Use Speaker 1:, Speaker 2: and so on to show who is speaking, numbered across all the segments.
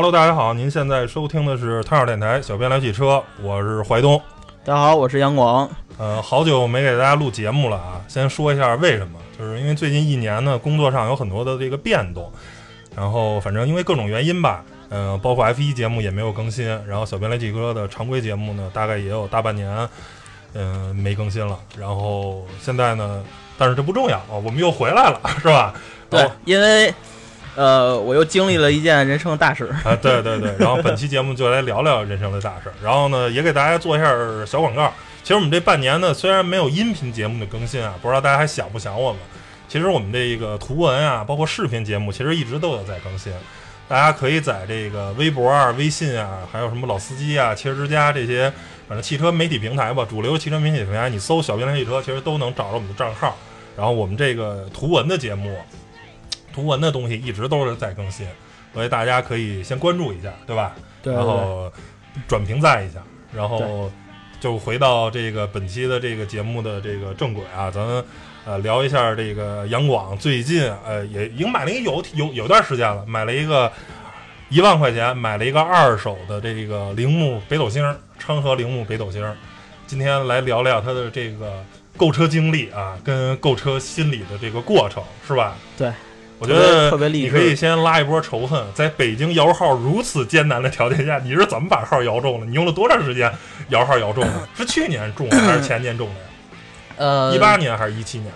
Speaker 1: Hello，大家好，您现在收听的是汤小电台，小编聊汽车，我是怀东。
Speaker 2: 大家好，我是杨广。
Speaker 1: 呃，好久没给大家录节目了啊，先说一下为什么，就是因为最近一年呢，工作上有很多的这个变动，然后反正因为各种原因吧，嗯、包括 F 一节目也没有更新，然后小编来汽车的常规节目呢，大概也有大半年，嗯、没更新了。然后现在呢，但是这不重要啊，我们又回来了，是吧？
Speaker 2: 对，因为呃，我又经历了一件人生的大事。
Speaker 1: 啊，对对对，然后本期节目就来聊聊人生的大事儿，然后呢，也给大家做一下小广告。其实我们这半年呢，虽然没有音频节目的更新啊，不知道大家还想不想我们？其实我们这个图文啊，包括视频节目，其实一直都有在更新。大家可以在这个微博啊、微信啊，还有什么老司机啊、汽车之家这些，反正汽车媒体平台吧，主流汽车媒体平台，你搜“小编来汽车”，其实都能找着我们的账号。然后我们这个图文的节目，图文的东西一直都是在更新，所以大家可以先关注一下，对吧？
Speaker 2: 对
Speaker 1: 然后转评赞一下，然后就回到这个本期的这个节目的这个正轨啊，咱呃聊一下这个杨广最近呃也已经买了一个有有有段时间了，买了一个一万块钱买了一个二手的这个铃木北斗星，昌河铃木北斗星。今天来聊聊他的这个购车经历啊，跟购车心理的这个过程，是吧？
Speaker 2: 对，
Speaker 1: 我觉得
Speaker 2: 特别励志
Speaker 1: 你可以先拉一波仇恨，在北京摇号如此艰难的条件下，你是怎么把号摇中的？你用了多长时间摇号摇中的？是去年中的还是前年中的呀？
Speaker 2: 呃，
Speaker 1: 一八年还是一七年？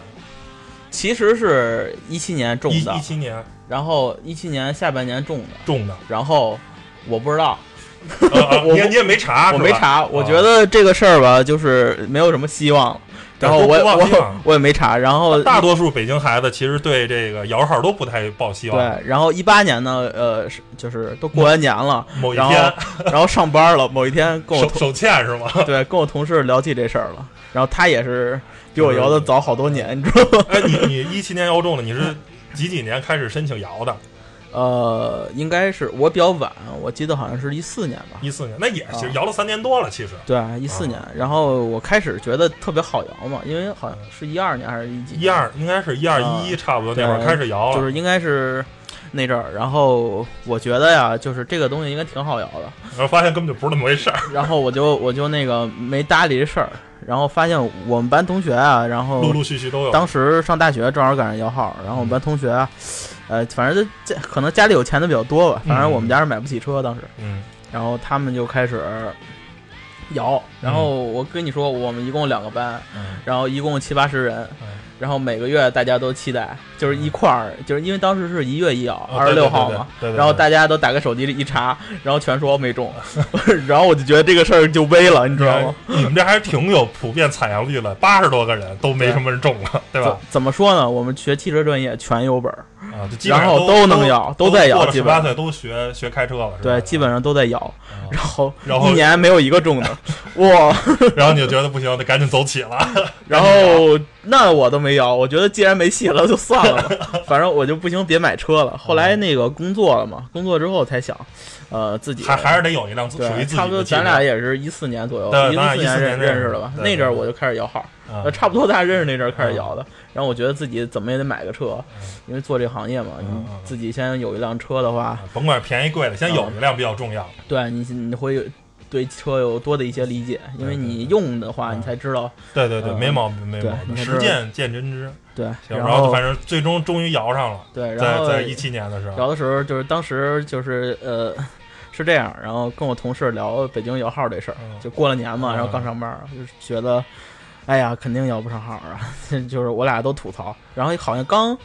Speaker 2: 其实是一七年中的
Speaker 1: 一一，七年
Speaker 2: 然后一七年下半年中的，
Speaker 1: 中的。
Speaker 2: 然后我不知道，
Speaker 1: 你你也没查，
Speaker 2: 我没查，我
Speaker 1: 啊
Speaker 2: 觉得这个事儿吧，就是没有什么希望。然后 我我
Speaker 1: 望
Speaker 2: 我也没查，然后
Speaker 1: 大多数北京孩子其实对这个摇号都不太抱希望。
Speaker 2: 对，然后一八年呢，呃，是就是都过完年了，然
Speaker 1: 某一天
Speaker 2: 后然后上班了，某一天跟我
Speaker 1: 手手欠是吗？
Speaker 2: 对跟我同事聊起这事儿了，然后他也是比我摇的早好多年，你知道吗？
Speaker 1: 哎，你你一七年摇中了，你是几几年开始申请摇的？
Speaker 2: 呃，应该是我比较晚，我记得好像是一四年吧。
Speaker 1: 一四年，那也其实
Speaker 2: 啊
Speaker 1: 摇了三年多了，其实。
Speaker 2: 对，一四年，然后我开始觉得特别好摇嘛，因为好像是一二年还是一几年
Speaker 1: 一二应该是一二一一差不多那会儿开始摇了，
Speaker 2: 就是应该是那阵儿，然后我觉得呀，就是这个东西应该挺好摇的，
Speaker 1: 然后发现根本就不是那么回事儿。
Speaker 2: 然后我就我就那个没搭理这事儿，然后发现我们班同学啊，然后
Speaker 1: 陆陆续续都有。
Speaker 2: 当时上大学正好赶上摇号，然后我们班同学啊，呃，反正这可能家里有钱的比较多吧，反正我们家是买不起车当时，
Speaker 1: 嗯。
Speaker 2: 然后他们就开始摇，然后我跟你说，我们一共两个班，
Speaker 1: 嗯。
Speaker 2: 然后一共七八十人。
Speaker 1: 嗯，
Speaker 2: 然后每个月大家都期待，就是一块儿，就是因为当时是一月一摇，
Speaker 1: 哦
Speaker 2: 二十六号嘛，然后大家都打开手机里一查，然后全说没中，然后我就觉得这个事儿就危了，你知道吗？
Speaker 1: 你们这还是挺有普遍采样率的，八十多个人都没什么人中了，对吧
Speaker 2: 怎？怎么说呢？我们学汽车专业全有本儿，
Speaker 1: 啊，就基本上
Speaker 2: 然后
Speaker 1: 都
Speaker 2: 都能摇
Speaker 1: 都
Speaker 2: 都在摇
Speaker 1: 过了
Speaker 2: 基本上
Speaker 1: 十八岁都学学开车了？
Speaker 2: 对，基本上都在摇，
Speaker 1: 啊
Speaker 2: 然后
Speaker 1: 然后
Speaker 2: 一年没有一个中的，哇！
Speaker 1: 然后你就觉得不行，得赶紧走起了。
Speaker 2: 然后那我都没摇，我觉得既然没戏了，就算了吧，反正我就不行，别买车了。后来那个工作了嘛，工作之后才想，呃，自己
Speaker 1: 还还是得有一辆属于，自己
Speaker 2: 差不多。咱俩也是一四年左右，一
Speaker 1: 对咱俩14
Speaker 2: 四年认
Speaker 1: 认识
Speaker 2: 的吧？那阵儿我就开始摇号，
Speaker 1: 啊
Speaker 2: 呃，差不多大家认识那阵儿开始摇的。然后我觉得自己怎么也得买个车，因为做这行业嘛，你自己先有一辆车的话，
Speaker 1: 啊甭管便宜贵的，先有一辆比较重要。
Speaker 2: 对你你会对车有多的一些理解，因为你用的话，
Speaker 1: 嗯
Speaker 2: 你才知道
Speaker 1: 对对对，
Speaker 2: 嗯
Speaker 1: 没毛病，没毛病，实践见真知。
Speaker 2: 对。然
Speaker 1: 然后反正最终终于摇上了，
Speaker 2: 对，然
Speaker 1: 在
Speaker 2: 后
Speaker 1: 在一七年的时候，
Speaker 2: 摇的时候，就是当时就是呃是这样，然后跟我同事聊北京摇号这事儿，
Speaker 1: 嗯
Speaker 2: 就过了年嘛，
Speaker 1: 嗯
Speaker 2: 然后刚上班，就是觉得，哎呀，肯定摇不上号啊，就是我俩都吐槽，然后好像刚。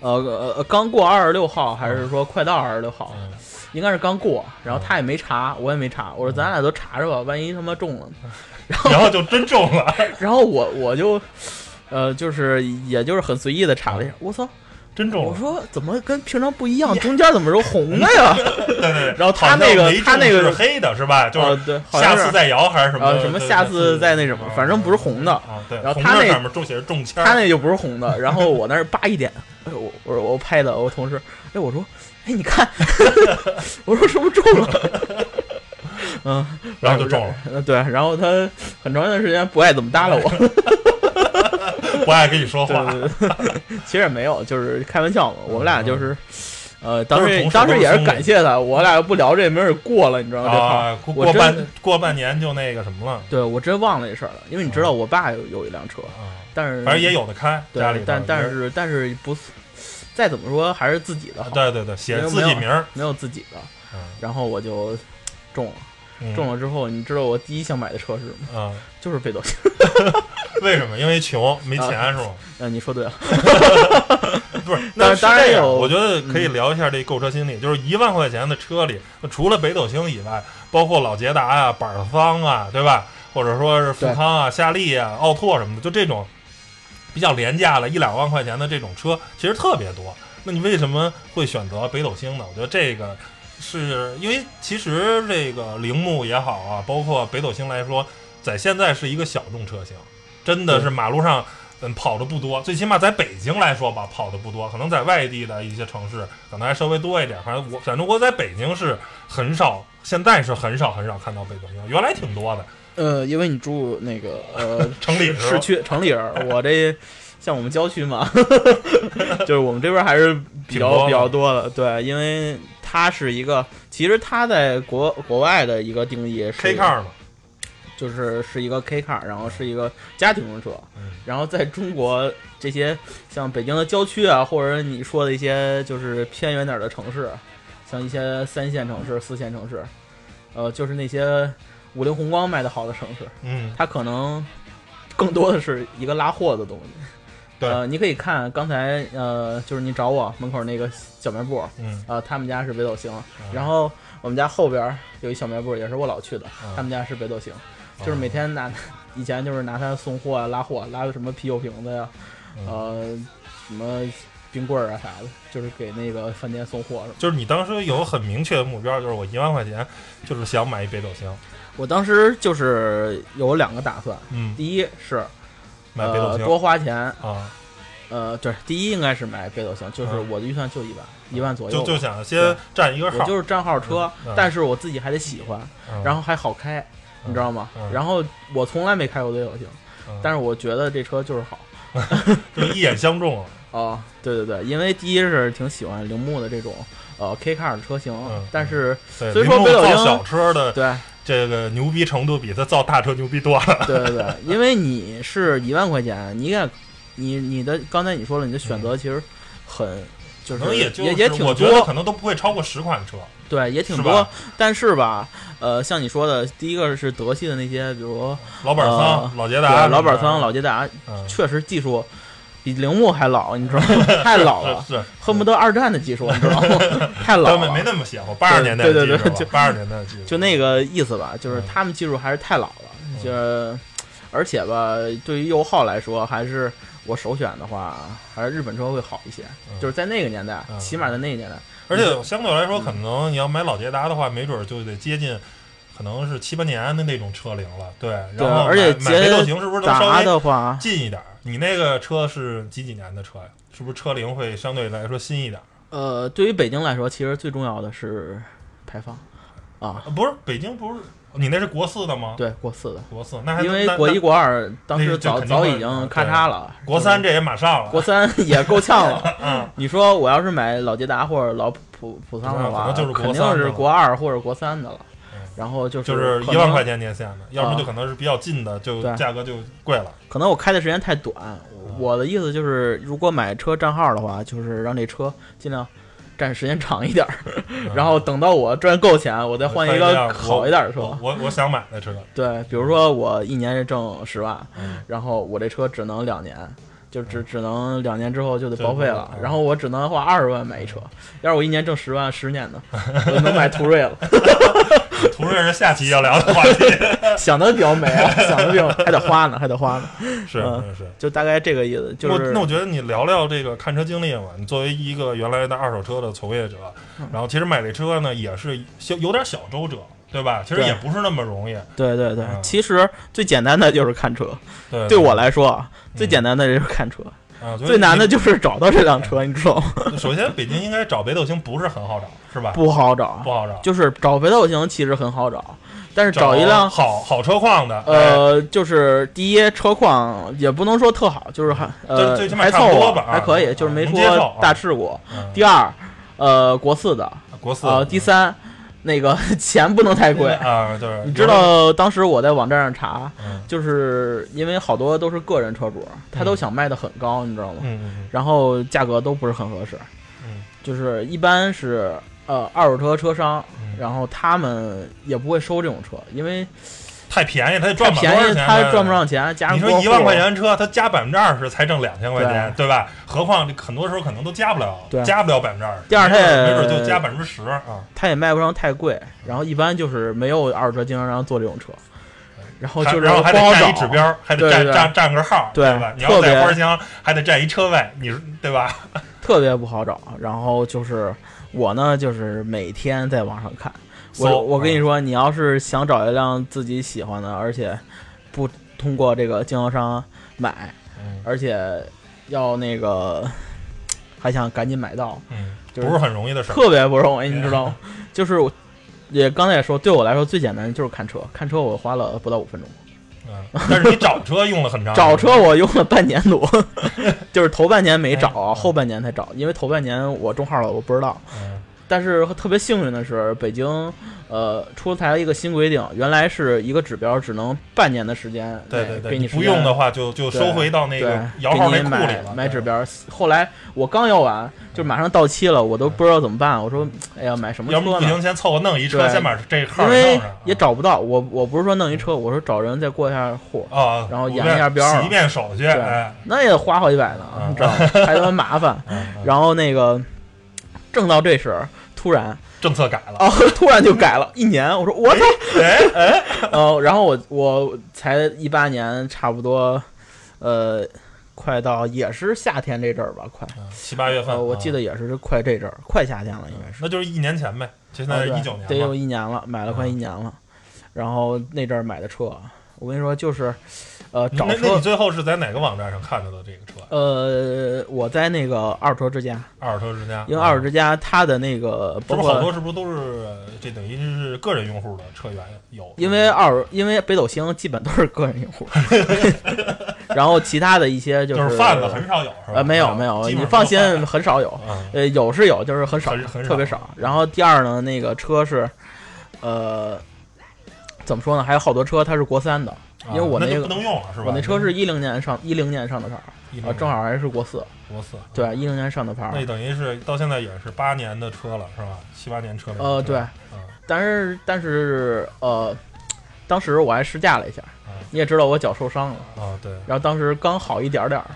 Speaker 2: 呃呃呃，刚过二十六号，还是说快到二十六号？
Speaker 1: 嗯
Speaker 2: 应该是刚过，然后他也没查，我也没查。我说咱俩都查查吧，万一他妈中了。
Speaker 1: 然后就真中了，
Speaker 2: 然后我我就，呃，就是也就是很随意的查了一下，我操，
Speaker 1: 真中了。
Speaker 2: 我说怎么跟平常不一样？中间怎么是红的呀？
Speaker 1: 对 对对，
Speaker 2: 然后他那个他那个
Speaker 1: 是黑的是吧？就是下次再摇还是什么
Speaker 2: 呃什么下次再那什么，反正不是红的。
Speaker 1: 啊。对，
Speaker 2: 然后他那
Speaker 1: 上面中写着中签，
Speaker 2: 他那就不是红的，然后我那儿叭一点，哎我我我拍的，我同事，哎我说，哎你看，我说是不是中了？嗯，
Speaker 1: 然后就中了，
Speaker 2: 呃对，然后他很长一段时间不爱怎么搭理我，
Speaker 1: 不爱跟你说话。
Speaker 2: 对对，其实也没有，就是开玩笑嘛。我们俩就是，呃，当时当时也是感谢他，我俩不聊这没准过了，你知道吗？
Speaker 1: 啊，过半过半年就那个什么了。
Speaker 2: 对我真忘了这事儿了，因为你知道我爸有有一辆车，
Speaker 1: 啊，
Speaker 2: 但是
Speaker 1: 反正也有的开，
Speaker 2: 对
Speaker 1: 家里
Speaker 2: 但但是但是不是，再怎么说还是自己的好，
Speaker 1: 对对对，写自己名儿，
Speaker 2: 没有自己的。
Speaker 1: 嗯。
Speaker 2: 然后我就中了，
Speaker 1: 嗯
Speaker 2: 中了之后，你知道我第一想买的车是什么？
Speaker 1: 啊，
Speaker 2: 就是北斗星。
Speaker 1: 为什么？因为穷没
Speaker 2: 啊
Speaker 1: 钱是吗？
Speaker 2: 嗯，你说对了，
Speaker 1: 不是，
Speaker 2: 当
Speaker 1: 那
Speaker 2: 当然有
Speaker 1: 我觉得可以聊一下这购车心理，就是一万块钱的车里，除了北斗星以外，包括老捷达啊、板桑啊，对吧？或者说是富康啊、夏利啊、奥拓什么的，就这种比较廉价的一两万块钱的这种车，其实特别多。那你为什么会选择北斗星呢？我觉得这个是因为其实这个铃木也好啊，包括北斗星来说，在现在是一个小众车型，真的是马路上嗯跑的不多，最起码在北京来说吧，跑的不多，可能在外地的一些城市可能还稍微多一点。反正我反正我在北京是很少，现在是很少很少看到北斗星，原来挺多的。
Speaker 2: 呃，因为你住那个呃
Speaker 1: 城里
Speaker 2: 市区城里人，我这像我们郊区嘛，就是我们这边还是比较比较多的。对，因为它是一个，其实它在国国外的一个定义是
Speaker 1: K car 嘛，
Speaker 2: 就是是一个 K car，然后是一个家庭用车。
Speaker 1: 嗯
Speaker 2: 然后在中国这些像北京的郊区啊，或者你说的一些就是偏远点儿的城市，像一些三线城市、四线城市，呃，就是那些五菱宏光卖的好的城市，
Speaker 1: 嗯，
Speaker 2: 它可能更多的是一个拉货的东西。
Speaker 1: 对。
Speaker 2: 呃，你可以看刚才呃，就是你找我门口那个小卖部，
Speaker 1: 嗯，
Speaker 2: 呃，他们家是北斗星，
Speaker 1: 嗯。
Speaker 2: 然后我们家后边儿有一小卖部，也是我老去的，
Speaker 1: 嗯。
Speaker 2: 他们家是北斗星，就是每天拿，以前就是拿它送货啊、拉货，拉个什么啤酒瓶子呀，
Speaker 1: 嗯。
Speaker 2: 呃，什么冰棍儿啊啥的，就是给那个饭店送货什么的。
Speaker 1: 就是你当时有很明确的目标，就是我一万块钱就是想买一北斗星，
Speaker 2: 我当时就是有两个打算，
Speaker 1: 嗯，
Speaker 2: 第一是呃
Speaker 1: 买北斗星
Speaker 2: 多花钱，
Speaker 1: 啊，
Speaker 2: 呃，对，第一应该是买北斗星，就是
Speaker 1: 嗯
Speaker 2: 我的预算就一万，一万左右，
Speaker 1: 就就想先占一个号，
Speaker 2: 我就是账号车，
Speaker 1: 嗯
Speaker 2: 但是我自己还得喜欢，
Speaker 1: 嗯
Speaker 2: 然后还好开，你知道吗？
Speaker 1: 嗯
Speaker 2: 然后我从来没开过北斗星，
Speaker 1: 嗯
Speaker 2: 但是我觉得这车就是好。
Speaker 1: 就一眼相中了，
Speaker 2: 哦，对对对，因为第一是挺喜欢铃木的这种呃 K car 的车型，
Speaker 1: 嗯
Speaker 2: 但是
Speaker 1: 对，
Speaker 2: 所以说北斗星
Speaker 1: 小车的
Speaker 2: 对
Speaker 1: 这个牛逼程度比他造大车牛逼多了，
Speaker 2: 对对对，因为你是一万块钱，你看你你的刚才你说了，你的选择其实很。就是
Speaker 1: 可能也
Speaker 2: 也也挺
Speaker 1: 我觉得
Speaker 2: 多，
Speaker 1: 可能都不会超过十款车，
Speaker 2: 对，也挺多。但是吧，呃，像你说的，第一个是德系的那些，比如
Speaker 1: 老板桑、老捷达、
Speaker 2: 老板桑、老捷达，确实技术比铃木还老，你知道吗？太老了，
Speaker 1: 是是
Speaker 2: 恨不得二战的技术，你知道吗？太老了
Speaker 1: 根本没。那么邪乎，八十年代的
Speaker 2: 对对对就
Speaker 1: 八十年代的技术，
Speaker 2: 就那个意思吧，就是
Speaker 1: 嗯
Speaker 2: 他们技术还是太老了，就是而且吧，对于油耗来说，还是我首选的话，还是日本车会好一些。
Speaker 1: 嗯
Speaker 2: 就是在那个年代，
Speaker 1: 嗯
Speaker 2: 起码在那个年代，
Speaker 1: 而且相对来说，可能你要买老捷达的话，没准儿就得接近，可能是七八年的那种车龄了。对，然后
Speaker 2: 而且捷
Speaker 1: 星是不是能稍
Speaker 2: 达
Speaker 1: 微
Speaker 2: 的话，
Speaker 1: 近一点儿？你那个车是几几年的车呀？是不是车龄会相对来说新一点儿？
Speaker 2: 呃，对于北京来说，其实最重要的是排放啊，
Speaker 1: 啊不是，北京不是你那是国四的吗？
Speaker 2: 对，国四的，
Speaker 1: 国四，那还
Speaker 2: 因为国一国二当时早早已经咔嚓了，
Speaker 1: 国三这也马上了。
Speaker 2: 国三 也够呛了。
Speaker 1: 嗯，
Speaker 2: 你说我要是买老捷达或者老普普桑的话，肯定是国二或者国三的了
Speaker 1: 嗯。
Speaker 2: 然后就是
Speaker 1: 就是一万块钱年限的，要么
Speaker 2: 啊
Speaker 1: 就可能是比较近的，就价格就贵了。
Speaker 2: 可能我开的时间太短，我的意思就是，如果买车账号的话，就是让这车尽量占时间长一点儿，然后等到我赚够钱，我再换一个好一点的车
Speaker 1: 我。我我想买的车，
Speaker 2: 对，比如说我一年挣十万，
Speaker 1: 嗯
Speaker 2: 然后我这车只能两年。就只只能两年之后就得报废了，然后我只能花二十万买一车。要是我一年挣十万，十年呢，我就能买途锐了。
Speaker 1: 途锐是下期要聊的话题。
Speaker 2: 想的比较美啊，想的比较还得花呢，还得花呢，
Speaker 1: 是
Speaker 2: 嗯
Speaker 1: 是是。
Speaker 2: 就大概这个意思。就是
Speaker 1: 我那我觉得你聊聊这个看车经历嘛。你作为一个原来的二手车的从业者，
Speaker 2: 嗯
Speaker 1: 然后其实买这车呢也是小有点小周折，对吧？其实也不是那么容易。
Speaker 2: 对对对，
Speaker 1: 嗯
Speaker 2: 其实最简单的就是看车。
Speaker 1: 对，
Speaker 2: 对我来说啊，最
Speaker 1: 嗯
Speaker 2: 简单的就是看车，
Speaker 1: 啊，
Speaker 2: 最难的就是找到这辆车，你知道吗？
Speaker 1: 首先北京应该找北斗星不是很好找，是吧？
Speaker 2: 不好找
Speaker 1: 不，好找，
Speaker 2: 就是找北斗星其实很好找，但是
Speaker 1: 找
Speaker 2: 找一辆。
Speaker 1: 好好车况的，哎，
Speaker 2: 呃，就是第一车况也不能说特好，就是还呃还凑合
Speaker 1: 吧啊
Speaker 2: 还可以，就是没说大事故。
Speaker 1: 嗯
Speaker 2: 第二，呃，国四的，
Speaker 1: 国四
Speaker 2: 呃，第三，那个 钱不能太贵。
Speaker 1: 啊，对，
Speaker 2: 你知道当时我在网站上查，
Speaker 1: 嗯
Speaker 2: 就是因为好多都是个人车主，他都想卖的很高，你知道吗？然后价格都不是很合适，
Speaker 1: 嗯
Speaker 2: 就是一般是呃二手车车商，
Speaker 1: 嗯，
Speaker 2: 然后他们也不会收这种车，因为
Speaker 1: 太便宜，他
Speaker 2: 太
Speaker 1: 赚不了多
Speaker 2: 便宜，
Speaker 1: 少钱，
Speaker 2: 他赚不。上钱，
Speaker 1: 你说一万块钱车，他加百分之二十才挣两千块钱，
Speaker 2: 对
Speaker 1: 对吧？何况这很多时候可能都加不了，加不了百分之二十。
Speaker 2: 第二他也
Speaker 1: 没准就加百分之十啊。
Speaker 2: 他也卖不上太贵，然后一般就是没有二手车经销商做这种车，然后就是
Speaker 1: 然后还得占一指标，还得占占占个号，
Speaker 2: 对
Speaker 1: 吧？你要在花乡还得占一车位，你说对吧？
Speaker 2: 特别不好找。然后就是我呢，就是每天在网上看。我我跟你
Speaker 1: 啊
Speaker 2: 说，你要是想找一辆自己喜欢的，而且不通过这个经销商买，
Speaker 1: 嗯
Speaker 2: 而且要那个还想赶紧买到，
Speaker 1: 嗯，
Speaker 2: 就是
Speaker 1: 不是很容易的事儿。
Speaker 2: 特别不容易，你知道吗？就是我也刚才也说，对我来说最简单的就是看车，看车我花了不到五分钟。
Speaker 1: 嗯，但是你找车用了很长。
Speaker 2: 找车我用了半年多，就是头半年没找后半年才找，因为头半年我中号了，我不知道。
Speaker 1: 嗯
Speaker 2: 但是特别幸运的是，北京呃出台了一个新规定，原来是一个指标只能半年的时间内
Speaker 1: 对对对，不用的话就就
Speaker 2: 对
Speaker 1: 收回到那个摇号库里了。对
Speaker 2: 买指标。后来我刚要完，就马上到期了，我都不知道怎么办。我说，哎呀，买什么
Speaker 1: 要不不
Speaker 2: 车呢？
Speaker 1: 行，先凑合弄一车，先把这号
Speaker 2: 因为
Speaker 1: 弄上。
Speaker 2: 也找不到，我我不是说弄一车，我说找人再过一下户，
Speaker 1: 啊，
Speaker 2: 然后验一下标
Speaker 1: 洗一遍手续，
Speaker 2: 那也花好几百呢，
Speaker 1: 嗯
Speaker 2: 你知道吗？还他妈麻烦。然后那个正到这时，突然
Speaker 1: 政策改了。
Speaker 2: 哦，突然就改了 一年。我说我操，
Speaker 1: 哎哎，
Speaker 2: 呃，然后我我才一八年，差不多，呃，快到也是夏天这阵儿吧，快，
Speaker 1: 嗯七八月份，
Speaker 2: 呃，我记
Speaker 1: 啊
Speaker 2: 得也是快这阵儿，快夏天了，应该是。
Speaker 1: 那就是一年前呗，现在是一九年
Speaker 2: 得有。一年了，买了快
Speaker 1: 啊
Speaker 2: 一年了。然后那阵儿买的车，我跟你说，就是，呃，找
Speaker 1: 车那那你
Speaker 2: 车，
Speaker 1: 最后是在哪个网站上看到的这个车？
Speaker 2: 呃，我在那个二手车之家，
Speaker 1: 二手车之家。
Speaker 2: 因为二手
Speaker 1: 车
Speaker 2: 之家它的那个
Speaker 1: 不是好多是不是都是呃这等于是个人用户的车源有？
Speaker 2: 因为二，因为北斗星基本都是个人用户，然后其他的一些就
Speaker 1: 就是是贩子很少有是吧？
Speaker 2: 呃没有没有，你放心，很少有，
Speaker 1: 啊，
Speaker 2: 呃有是有，就是很少，
Speaker 1: 很很少
Speaker 2: 特别少。然后第二呢，那个车是，呃，怎么说呢？还有好多车它是国三的，因为我那个
Speaker 1: 不能用了是吧？
Speaker 2: 我那车是一零年上一零年上的牌儿啊，正好还是国四，
Speaker 1: 国四，
Speaker 2: 对，一零年上的牌儿。
Speaker 1: 那等于是到现在也是八年的车了是吧？七八年车了。
Speaker 2: 呃，对，
Speaker 1: 嗯
Speaker 2: 但是但是呃，当时我还试驾了一下，
Speaker 1: 嗯
Speaker 2: 你也知道我脚受伤了。
Speaker 1: 啊对。
Speaker 2: 然后当时刚好一点点儿，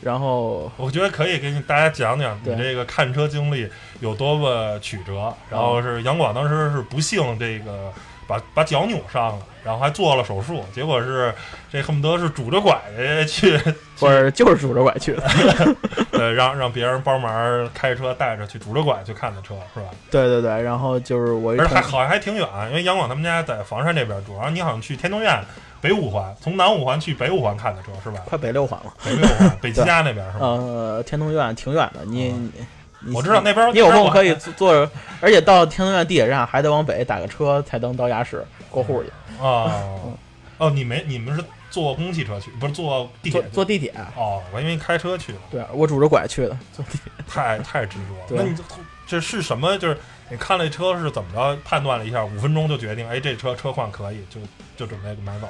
Speaker 2: 然后
Speaker 1: 我觉得可以给你大家讲讲你这个看车经历有多么曲折。然后是杨广当时是不幸这个把把脚扭伤了，然后还做了手术，结果是这恨不得是拄着拐着去，
Speaker 2: 不是就是拄着拐去的，
Speaker 1: 呃，让让别人帮忙开车带着去拄着拐去看的车，是吧？
Speaker 2: 对对对，然后就是我
Speaker 1: 而且还好像还挺远，因为杨广他们家在房山这边住，然后你好像去天通苑北五环，从南五环去北五环看的车是吧？
Speaker 2: 快北六环了，
Speaker 1: 北六环，北七 家那边是吧？
Speaker 2: 呃，天通苑挺远的，你
Speaker 1: 嗯
Speaker 2: 你
Speaker 1: 我知道那边
Speaker 2: 你有空可以坐坐，而且到天通苑地铁站还得往北打个车才能到雅市过户去，
Speaker 1: 边哦哦，你没你们是坐公共汽车去，不是坐地铁
Speaker 2: 坐坐地铁。
Speaker 1: 哦，我因为你开车去的，
Speaker 2: 对我拄着拐去的，坐地铁。
Speaker 1: 太太执着了。那你这这是什么？就是你看这车是怎么着判断了一下，五分钟就决定，哎，这车车况可以，就就准备买走。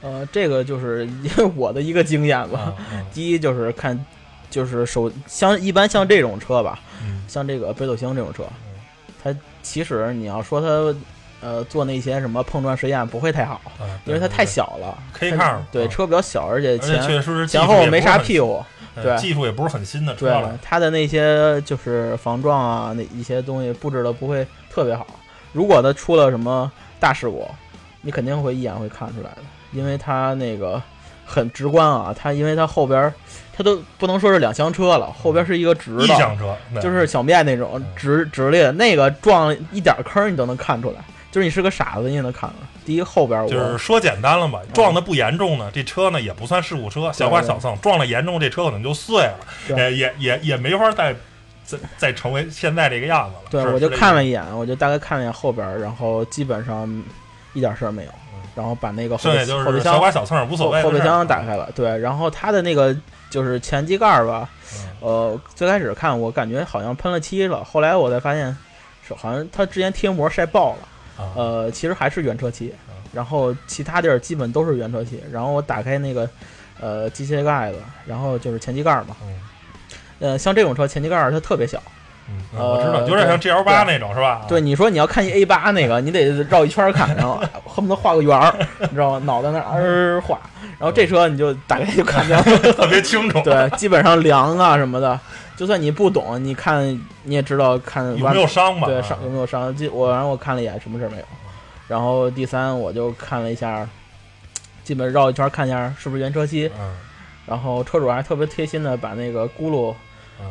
Speaker 2: 呃，这个就是因 为我的一个经验吧。第一就是看，就是手像一般像这种车吧，
Speaker 1: 嗯
Speaker 2: 像这个北斗星这种车
Speaker 1: 嗯，
Speaker 2: 它其实你要说它呃做那些什么碰撞实验不会太好，
Speaker 1: 啊，
Speaker 2: 因为它太，小了。
Speaker 1: K
Speaker 2: 它
Speaker 1: 抗啊
Speaker 2: 对车比较小，而且
Speaker 1: 对对而且
Speaker 2: 前后没啥屁
Speaker 1: 股，
Speaker 2: 对
Speaker 1: 技术也不是很新的车
Speaker 2: 对
Speaker 1: 了。
Speaker 2: 它的那些就是防撞啊，那一些东西布置的不会特别好。如果它出了什么大事故，你肯定会一眼会看出来的，因为它那个很直观啊。它因为它后边儿它都不能说是两厢车了，后边是一个直的，
Speaker 1: 一厢车
Speaker 2: 就是小面那种
Speaker 1: 嗯
Speaker 2: 直直立的，那个撞一点坑儿你都能看出来，就是你是个傻子你也能看出来。第一后边我
Speaker 1: 就是说简单了吧，撞的不严重呢，这车呢也不算事故车，小刮小蹭；撞了严重，这车可能就碎了，也也也也没法再再再成为现在这个样子了。
Speaker 2: 对我就看了一眼，我就大概看了一眼后边儿，然后基本上一点事儿没有。
Speaker 1: 嗯
Speaker 2: 然后把那个后备
Speaker 1: 剩下就是
Speaker 2: 后备箱
Speaker 1: 小剐小蹭无所谓
Speaker 2: 后后备箱打开了，对，然后它的那个就是前机盖儿吧，
Speaker 1: 嗯
Speaker 2: 呃，最开始看我感觉好像喷了漆了，后来我才发现是好像它之前贴膜晒爆了，
Speaker 1: 啊
Speaker 2: 呃，其实还是原车漆
Speaker 1: 嗯，
Speaker 2: 然后其他地儿基本都是原车漆，然后我打开那个呃机械盖子，然后就是前机盖儿嘛，
Speaker 1: 嗯。
Speaker 2: 呃，像这种车前机盖儿它特别小，
Speaker 1: 我知道，
Speaker 2: 呃
Speaker 1: 有点像 GL 八那种是吧？
Speaker 2: 对，你说你要看一 A 八那个，你得绕一圈儿看，然后 恨不得画个圆儿，你知道吗？脑袋那儿儿 画，然后这车你就打开就看见了。
Speaker 1: 特别清楚。
Speaker 2: 对，基本上梁啊什么的，就算你不懂，你看你也知道看
Speaker 1: 有没有伤吧？
Speaker 2: 对
Speaker 1: 啊
Speaker 2: 伤有没有伤？记我然后我看了一眼，什么事儿没有。然后第三我就看了一下，基本绕一圈看一下是不是原车漆。
Speaker 1: 嗯，
Speaker 2: 然后车主还特别贴心的把那个轱辘
Speaker 1: 嗯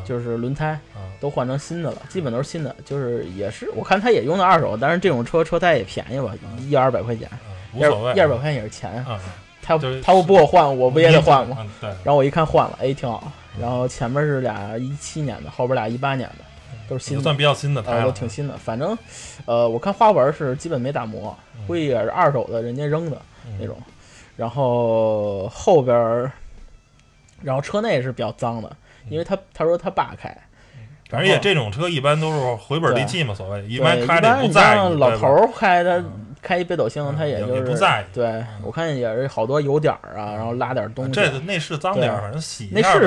Speaker 2: 就是轮胎
Speaker 1: 嗯
Speaker 2: 都换成新的了，基本都是新的。就是也是我看他也用的二手，但是这种车车胎也便宜吧，一二百块钱，
Speaker 1: 嗯无
Speaker 2: 一二
Speaker 1: 所谓，
Speaker 2: 一二百块钱也是钱。
Speaker 1: 嗯，
Speaker 2: 他
Speaker 1: 就是
Speaker 2: 他不不给我换，我不也得换吗？
Speaker 1: 嗯，对，
Speaker 2: 然后我一看换了，哎，挺好。然后前面是俩一七年的，后边俩一八年的，都是新
Speaker 1: 算比较新的胎
Speaker 2: 呃，都挺新的。反正，呃，我看花纹是基本没打磨，
Speaker 1: 嗯
Speaker 2: 估计也是二手的，人家扔的
Speaker 1: 嗯
Speaker 2: 那种。然后后边儿，然后车内是比较脏的，因为他他说他爸开，
Speaker 1: 反正也这种车一般都是回本利器嘛，所谓一般，
Speaker 2: 一
Speaker 1: 开着也
Speaker 2: 般你
Speaker 1: 不在意，
Speaker 2: 像老头儿开的
Speaker 1: 嗯
Speaker 2: 开一北斗星，他
Speaker 1: 也
Speaker 2: 就是
Speaker 1: 不在意
Speaker 2: 对我看也是好多油点儿啊，然后拉点东西。
Speaker 1: 这个内饰脏点儿，反正洗一
Speaker 2: 内
Speaker 1: 下清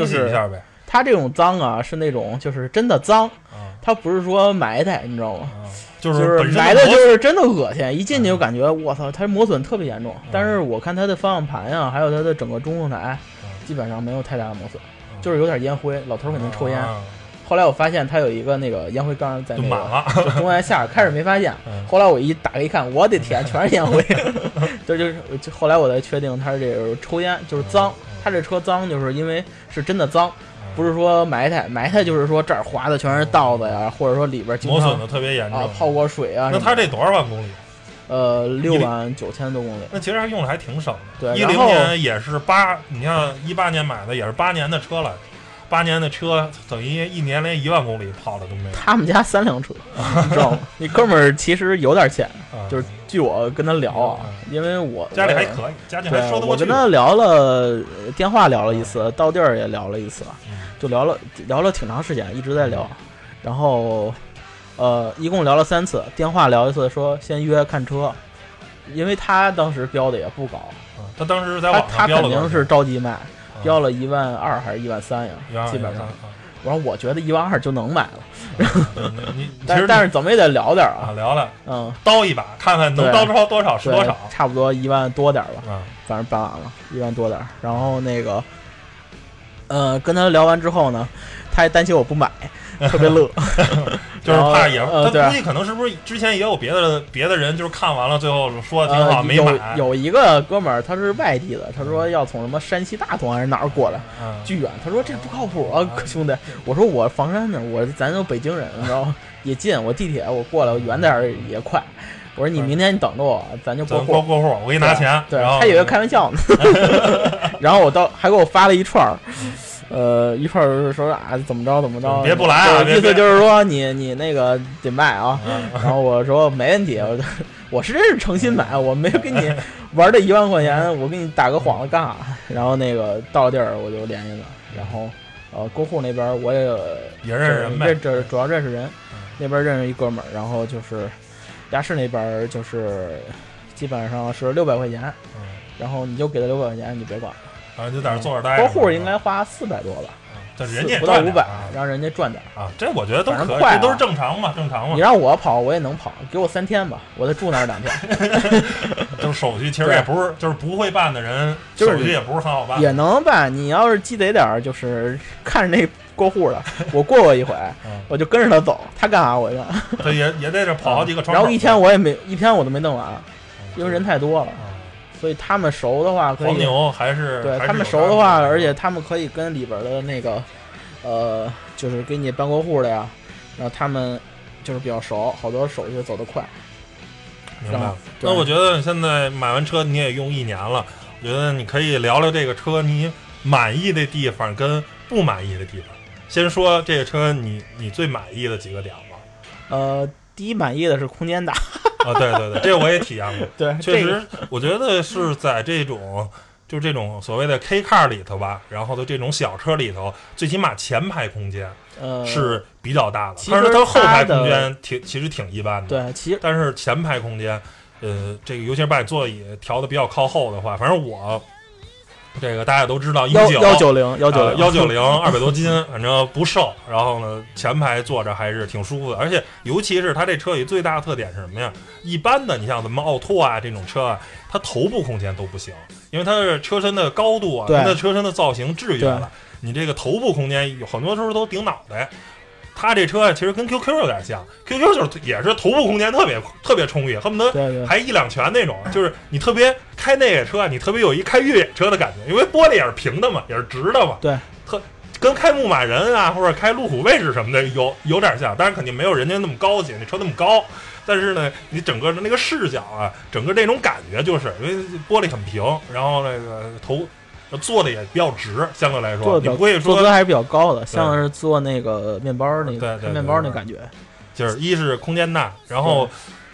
Speaker 2: 就是
Speaker 1: 洗一下呗。
Speaker 2: 他这种脏啊，是那种就是真的脏，
Speaker 1: 啊
Speaker 2: 他不是说埋汰，你知道吗？
Speaker 1: 啊，就
Speaker 2: 就是埋的就是真的恶心，一进去就感觉我操，它磨损特别严重。但是我看它的方向盘呀，还有它的整个中控台，基本上没有太大的磨损，就是有点烟灰。老头儿肯定抽烟。
Speaker 1: 啊
Speaker 2: 后来我发现他有一个那个烟灰缸在那个
Speaker 1: 就满了。
Speaker 2: 就中间下，开始没发现
Speaker 1: 嗯，
Speaker 2: 后来我一打开一看，我的天，全是烟灰。这 就是就后来我才确定他是这个抽烟，就是脏。他这车脏就是因为是真的脏，不是说埋汰，埋汰就是说这儿划的全是道子呀，或者说里边
Speaker 1: 磨损的特别严重
Speaker 2: 啊泡过水啊。
Speaker 1: 那他这多少万公里？
Speaker 2: 呃六万九千多公里，
Speaker 1: 那其实还用的还挺省的。
Speaker 2: 对一
Speaker 1: 零年也是八，你像一八年买的也是八年的车了，八年的车等于一年连一万公里跑的都没有。
Speaker 2: 他们家三辆车，你知道吗？那哥们儿其实有点钱，
Speaker 1: 啊
Speaker 2: 就是据我跟他聊啊，因为我
Speaker 1: 家里还可以，家境还
Speaker 2: 对
Speaker 1: 说得，过去
Speaker 2: 我跟。他聊了呃电话聊了一次，到地儿也聊了一次，
Speaker 1: 嗯
Speaker 2: 就聊了聊了挺长时间，一直在聊，然后呃一共聊了三次，电话聊一次说先约看车，因为他当时标的也不高，
Speaker 1: 啊他当时在
Speaker 2: 他
Speaker 1: 网上
Speaker 2: 他肯定
Speaker 1: 标了多少
Speaker 2: 是着急卖，
Speaker 1: 啊
Speaker 2: 标了一万二还是一万三呀
Speaker 1: 一万，二
Speaker 2: 基本上。我说我觉得一万二就能买了，
Speaker 1: 啊 对你你其
Speaker 2: 但是
Speaker 1: 实
Speaker 2: 但是怎么也得聊点儿
Speaker 1: 啊
Speaker 2: 啊，
Speaker 1: 聊聊
Speaker 2: 嗯，
Speaker 1: 刀一把，看看能
Speaker 2: 对
Speaker 1: 刀出多少是
Speaker 2: 对
Speaker 1: 多少
Speaker 2: 差不多一万多点儿吧，
Speaker 1: 啊。
Speaker 2: 反正办完了，一万多点儿。然后那个，呃，跟他聊完之后呢，他还担心我不买，特别乐，
Speaker 1: 就是怕也，他估计可能是不是之前也有别的别的人，就是看完了最后说的挺好，没买。
Speaker 2: 有一个哥们儿，他是外地的，他说要从什么山西大同还是哪儿过来，
Speaker 1: 嗯，
Speaker 2: 巨远。他说这不靠谱啊，兄弟。我说我房山的，我咱都北京人，你知道吗？也近，我地铁我过来，我远点儿也快。我说你明天你等着我，咱就过户。
Speaker 1: 过过户，我给你拿钱。
Speaker 2: 对，他以为开玩笑呢。然后我到还给我发了一串儿，呃，一块儿是说啊怎么着怎么着，
Speaker 1: 别不来啊
Speaker 2: 意思就是说你你那个得卖啊。
Speaker 1: 嗯
Speaker 2: 然后我说没问题，我我是真是诚心买，我没有跟你玩这一万块钱，我给你打个幌子干啥？然后那个到了地儿我就联系了，然后呃过户那边我也
Speaker 1: 也认识人呗
Speaker 2: 这这主要认识人
Speaker 1: 嗯，
Speaker 2: 那边认识一哥们儿，然后就是亚士那边就是基本上是六百块钱，
Speaker 1: 嗯
Speaker 2: 然后你就给他六百块钱，你别管了。
Speaker 1: 反正就在那坐着待着。
Speaker 2: 过户应该花四百多吧，
Speaker 1: 但人家
Speaker 2: 不到五百让人家赚点儿。
Speaker 1: 啊，这我觉得都可以，这都是正常嘛，正常嘛
Speaker 2: 你。让我跑我也能跑，给我三天吧，我再住那儿两天
Speaker 1: 就是手续其实也不是，就是不会办的人，
Speaker 2: 就是
Speaker 1: 手续也不是很好办。
Speaker 2: 也能办。你要是积累点儿，就是看着那过户的，我过过一回，
Speaker 1: 嗯，
Speaker 2: 我就跟着他走，他干啥我就干。
Speaker 1: 他也也在这跑好几个。
Speaker 2: 然后一天我也没一天我都没弄完，因为人太多了，
Speaker 1: 啊
Speaker 2: 所以他们熟的话可以
Speaker 1: 黄牛还是
Speaker 2: 对他们熟的话，而且他们可以跟里边的那个，呃，就是给你办过户的呀，然后他们就是比较熟，好多手续走得快。
Speaker 1: 明白那我觉得你现在买完车你也用一年了，我觉得你可以聊聊这个车你满意的地方跟不满意的地方。先说这个车你你最满意的几个点吧。
Speaker 2: 呃，第一满意的是空间大，
Speaker 1: 啊，对对对，这我也体验过。
Speaker 2: 对，
Speaker 1: 确实，我觉得是在这种就这种所谓的 K car 里头吧，然后的这种小车里头，最起码前排空间
Speaker 2: 呃
Speaker 1: 是比较大的，
Speaker 2: 其
Speaker 1: 但是它后排空间挺其实挺一般的。
Speaker 2: 对，其实
Speaker 1: 但是前排空间，呃，这个尤其是把你座椅调的比较靠后的话，反正我这个大家都知道，一
Speaker 2: 幺
Speaker 1: 九
Speaker 2: 幺九零幺九零
Speaker 1: 幺九零二百多斤，反正不瘦。然后呢，前排坐着还是挺舒服的，而且尤其是它这车里最大的特点是什么呀？一般的，你像咱们奥拓啊这种车啊，它头部空间都不行，因为它是车身的高度啊，它的车身的造型制约了。你这个头部空间有很多时候都顶脑袋。它这车啊，其实跟 QQ 有点像，QQ 就是也是头部空间特别特别充裕，恨不得还一两拳那种，就是你特别开那个车，你特别有一开越野车的感觉，因为玻璃也是平的嘛，也是直的嘛，
Speaker 2: 对，
Speaker 1: 特跟开牧马人啊或者开路虎卫士什么的有有点像，但是肯定没有人家那么高级，那车那么高，但是呢，你整个的那个视角啊，整个那种感觉就是因为玻璃很平，然后那个头做的也比较直，相对来说，你
Speaker 2: 做的
Speaker 1: 不会说
Speaker 2: 坐姿还是比较高的，像是做那个面包那个面包
Speaker 1: 对
Speaker 2: 那感觉。
Speaker 1: 就是一是空间大，然后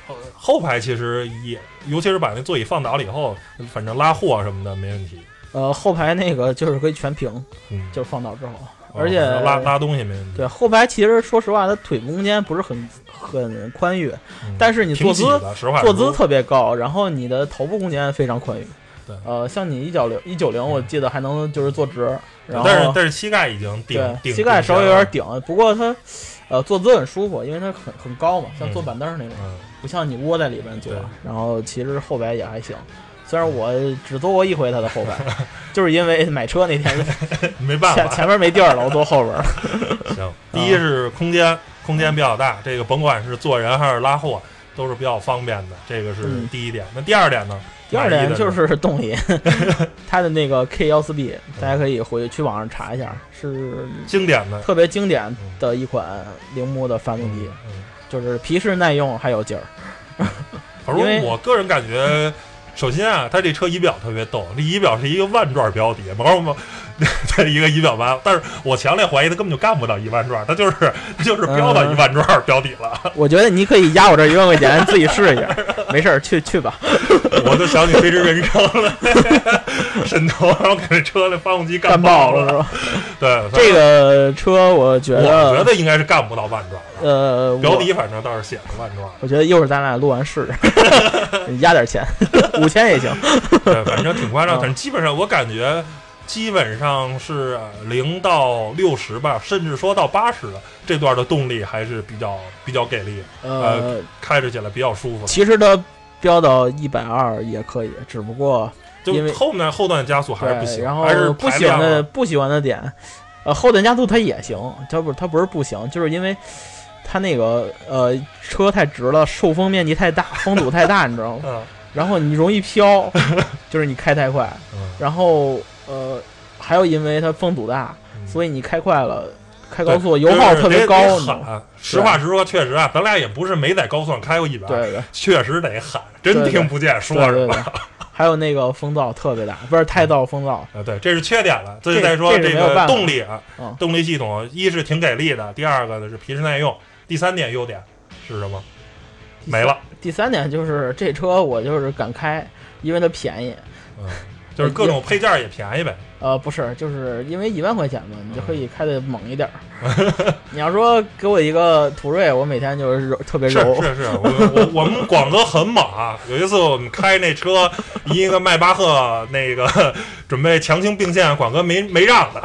Speaker 1: 后后排其实也，尤其是把那座椅放倒了以后，反正拉货什么的没问题。
Speaker 2: 呃，后排那个就是可以全平，
Speaker 1: 嗯，
Speaker 2: 就是放倒之后，
Speaker 1: 哦
Speaker 2: 而且
Speaker 1: 拉拉东西没问题。
Speaker 2: 对后排其实说实话，它腿部空间不是很很宽裕，
Speaker 1: 嗯
Speaker 2: 但是你坐姿坐姿特别高，然后你的头部空间非常宽裕。
Speaker 1: 对
Speaker 2: 呃，像你一九零一九零，我记得还能就是坐直，然后
Speaker 1: 但是但是膝盖已经顶
Speaker 2: 膝盖稍微有点
Speaker 1: 顶
Speaker 2: 顶，不过它呃坐姿很舒服，因为它很很高嘛，像坐板凳那种，
Speaker 1: 嗯，
Speaker 2: 不像你窝在里边坐
Speaker 1: 对。
Speaker 2: 然后其实后排也还行，虽然我只坐过一回它的后排，就是因为买车那天
Speaker 1: 没办法。
Speaker 2: 前前面没地儿了，我坐后边儿。
Speaker 1: 行，第一是空间，空间比较大，这个甭管是坐人还是拉货，都是比较方便的，这个是
Speaker 2: 嗯
Speaker 1: 第一点。那第二点呢？
Speaker 2: 第二点就是 动力，它的那个 K 幺四 B，大家可以回去网上查一下，是
Speaker 1: 经典的。
Speaker 2: 特别经典的一款铃木的发动机，
Speaker 1: 嗯
Speaker 2: 就是皮实耐用，还有劲儿。
Speaker 1: 反正我个人感觉，首先啊，他这车仪表特别逗，这仪表是一个万转标底，毛毛的一个仪表盘，但是我强烈怀疑它根本就干不到一万转，它就是它就是标到一万转标底了。
Speaker 2: 我觉得你可以压我这一万块钱自己试一下，没事儿，去去吧。
Speaker 1: 我都想起《飞驰人生》了，沈腾然后给这车的发动机
Speaker 2: 干
Speaker 1: 爆
Speaker 2: 爆了是吧？
Speaker 1: 对，
Speaker 2: 这个车我觉得我，
Speaker 1: 觉得应该是干不到万转的，
Speaker 2: 呃，
Speaker 1: 表底反正倒是写着万转。
Speaker 2: 我觉得一会儿咱俩录完试试，压点钱，五千也行。
Speaker 1: 对，反正挺夸张。
Speaker 2: 嗯
Speaker 1: 反正基本上我感觉，基本上是零到六十吧，甚至说到八十的这段的动力还是比较比较给力，
Speaker 2: 呃，
Speaker 1: 开着起来比较舒服。
Speaker 2: 其实它飙到一百二也可以，只不过
Speaker 1: 就后面后段加速还是不，行，
Speaker 2: 然后
Speaker 1: 还是
Speaker 2: 不喜欢不喜欢的点，呃，后段加速它也行，它不它不是不行，就是因为它那个呃车太直了，受风面积太大，风阻太大，你知道吗？
Speaker 1: 嗯。
Speaker 2: 然后你容易飘，就是你开太快，
Speaker 1: 嗯，
Speaker 2: 然后呃还有因为它风阻大，
Speaker 1: 嗯。
Speaker 2: 所以你开快了，开高速油耗特别高。
Speaker 1: 实话实说，确实啊，咱俩也不是没在高速上开过一百，
Speaker 2: 对对
Speaker 1: 确实得喊，真听不见说什么。，
Speaker 2: 还有那个风噪特别大，不是太噪风噪，
Speaker 1: 啊，对，这是缺点了。
Speaker 2: 所
Speaker 1: 以再说
Speaker 2: 这
Speaker 1: 个动力啊
Speaker 2: 嗯，
Speaker 1: 动力系统，一是挺给力的，第二个呢是皮实耐用，第三点优点是什么？没了，
Speaker 2: 第三点就是这车我就是敢开，因为它便宜。
Speaker 1: 嗯，就是各种配件也便宜呗。
Speaker 2: 呃，不是，就是因为一万块钱嘛，你就可以开的猛一点儿。你要说给我一个途锐，我每天就是柔特别柔。
Speaker 1: 是是，我我我们广哥很猛啊！有一次我们开那车，一个迈巴赫那个准备强行并线，广哥没没让的，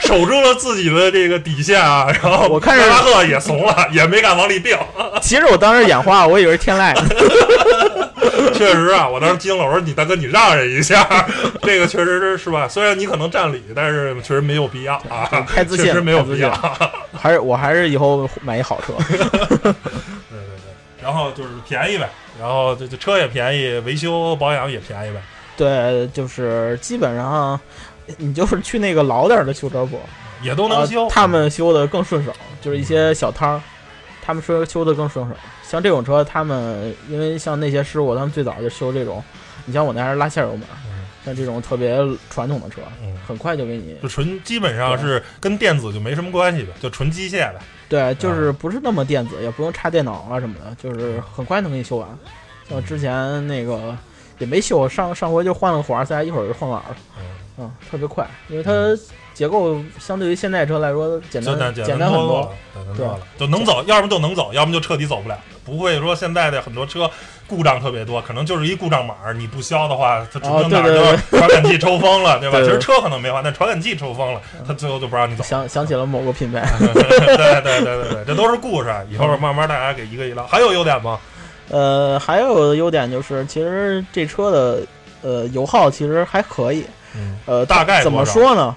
Speaker 1: 守住了自己的这个底线啊。然后
Speaker 2: 我看
Speaker 1: 迈巴赫也怂了，也没敢往里并。
Speaker 2: 其实我当时眼花，我以为是天籁呢。
Speaker 1: 确实啊，我当时惊了，我说你大哥你让人一下，这个确实是是吧？虽然你可能占理，但是确实没有必要啊，
Speaker 2: 太自信
Speaker 1: 确实没有必要。
Speaker 2: 还是我还是以后买一好车。
Speaker 1: 对对对，然后就是便宜呗，然后这这车也便宜，维修保养也便宜呗。
Speaker 2: 对，就是基本上你就是去那个老点儿的修车铺，
Speaker 1: 也都能修。
Speaker 2: 呃他们修的更顺手，就是一些小摊儿，他们说修的更顺手。像这种车，他们因为像那些师傅，他们最早就修这种，你像我那还是拉线油门，像这种特别传统的车，
Speaker 1: 嗯，
Speaker 2: 很快就给你
Speaker 1: 就纯基本上是跟电子就没什么关系的，就纯机械的。
Speaker 2: 对，就是不是那么电子，也不用插电脑啊什么的，就是很快能给你修完。像之前那个也没修，上上回就换了火花塞，一会儿就换完了，
Speaker 1: 嗯，
Speaker 2: 嗯，特别快，因为它结构相对于现代车来说简单
Speaker 1: 简
Speaker 2: 简单很多
Speaker 1: 多了，。简单多了，就能走，要么就能走，要么就彻底走不了。不会说现在的很多车故障特别多，可能就是一故障码，你不消的话，它指
Speaker 2: 哦
Speaker 1: 定哪儿
Speaker 2: 对对
Speaker 1: 就 传感器抽风了，对吧？
Speaker 2: 对对
Speaker 1: 其实车可能没坏，但传感器抽风了，它最后就不让你走。
Speaker 2: 想想起了某个品牌，
Speaker 1: 对对对对对，这都是故事，以后慢慢大家给一个一聊。还有优点吗？
Speaker 2: 呃，还有的优点就是，其实这车的呃油耗其实还可以。
Speaker 1: 嗯，
Speaker 2: 呃，
Speaker 1: 大概
Speaker 2: 怎么说呢？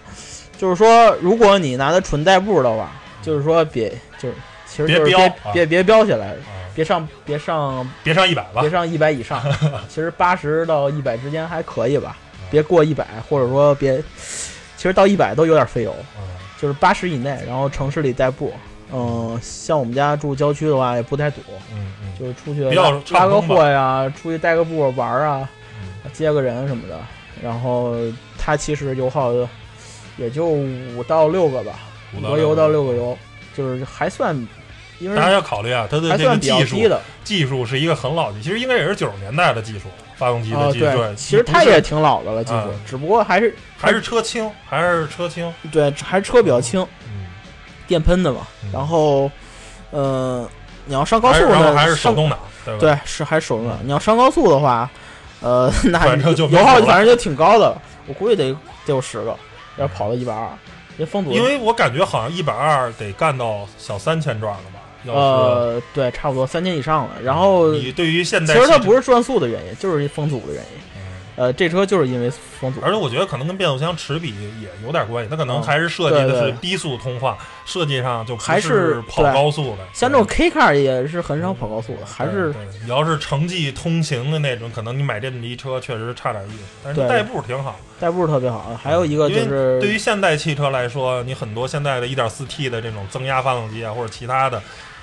Speaker 2: 就是说，如果你拿它纯代步的话，就是说别就是其实就是别别别标起来，
Speaker 1: 啊，
Speaker 2: 别上别上
Speaker 1: 别上一百吧
Speaker 2: 别。上一百以上，其实八十到一百之间还可以吧，
Speaker 1: 啊
Speaker 2: 别过一百，或者说别，其实到一百都有点费油，
Speaker 1: 嗯
Speaker 2: 就是八十以内，然后城市里代步。嗯，像我们家住郊区的话，也不太堵，
Speaker 1: 嗯嗯
Speaker 2: 就是出去
Speaker 1: 比较
Speaker 2: 拉拉个货呀，出去带个步玩啊，
Speaker 1: 嗯
Speaker 2: 接个人什么的。然后它其实油耗也就五到六个吧，
Speaker 1: 五
Speaker 2: 五个油到六个油，就是还算，因为
Speaker 1: 大家要考虑啊，它的这个
Speaker 2: 还算比较
Speaker 1: 技术
Speaker 2: 低的。
Speaker 1: 技术是一个很老的，其实应该也是九十年代的技术，发动机的
Speaker 2: 哦，
Speaker 1: 技术。
Speaker 2: 对，其实它也挺老的了，技术
Speaker 1: 嗯，
Speaker 2: 只不过还是
Speaker 1: 还是车轻，还是车轻。
Speaker 2: 对，还是车比较轻，
Speaker 1: 嗯，
Speaker 2: 电喷的嘛。
Speaker 1: 嗯
Speaker 2: 然后，呃，你要上高速呢，
Speaker 1: 是还是手动挡，对
Speaker 2: 是还是手动挡。你要上高速的话，呃，那油耗反正就挺高的了，我估计得得有十个，要跑到一百二，因为风阻
Speaker 1: 因为我感觉好像一百二得干到小三千转了吧？要是
Speaker 2: 呃，对，差不多三千以上了。然后，
Speaker 1: 你对于现在
Speaker 2: 其实它不是转速的原因，就是风阻的原因。
Speaker 1: 嗯
Speaker 2: 呃，这车就是因为风阻。
Speaker 1: 而且我觉得可能跟变速箱齿比也有点关系，它可能
Speaker 2: 嗯
Speaker 1: 还是设计的是低速通话，设计上就
Speaker 2: 还是
Speaker 1: 跑高速的。
Speaker 2: 像这种 K car 也是很少跑高速的，还是
Speaker 1: 你要是城际通行的那种，可能你买这么一车确实差点意思，但是代步挺好。
Speaker 2: 代步特别好。还有一个就是
Speaker 1: 对于现代汽车来说，你很多现在的 1.4T 的这种增压发动机啊，或者其他的，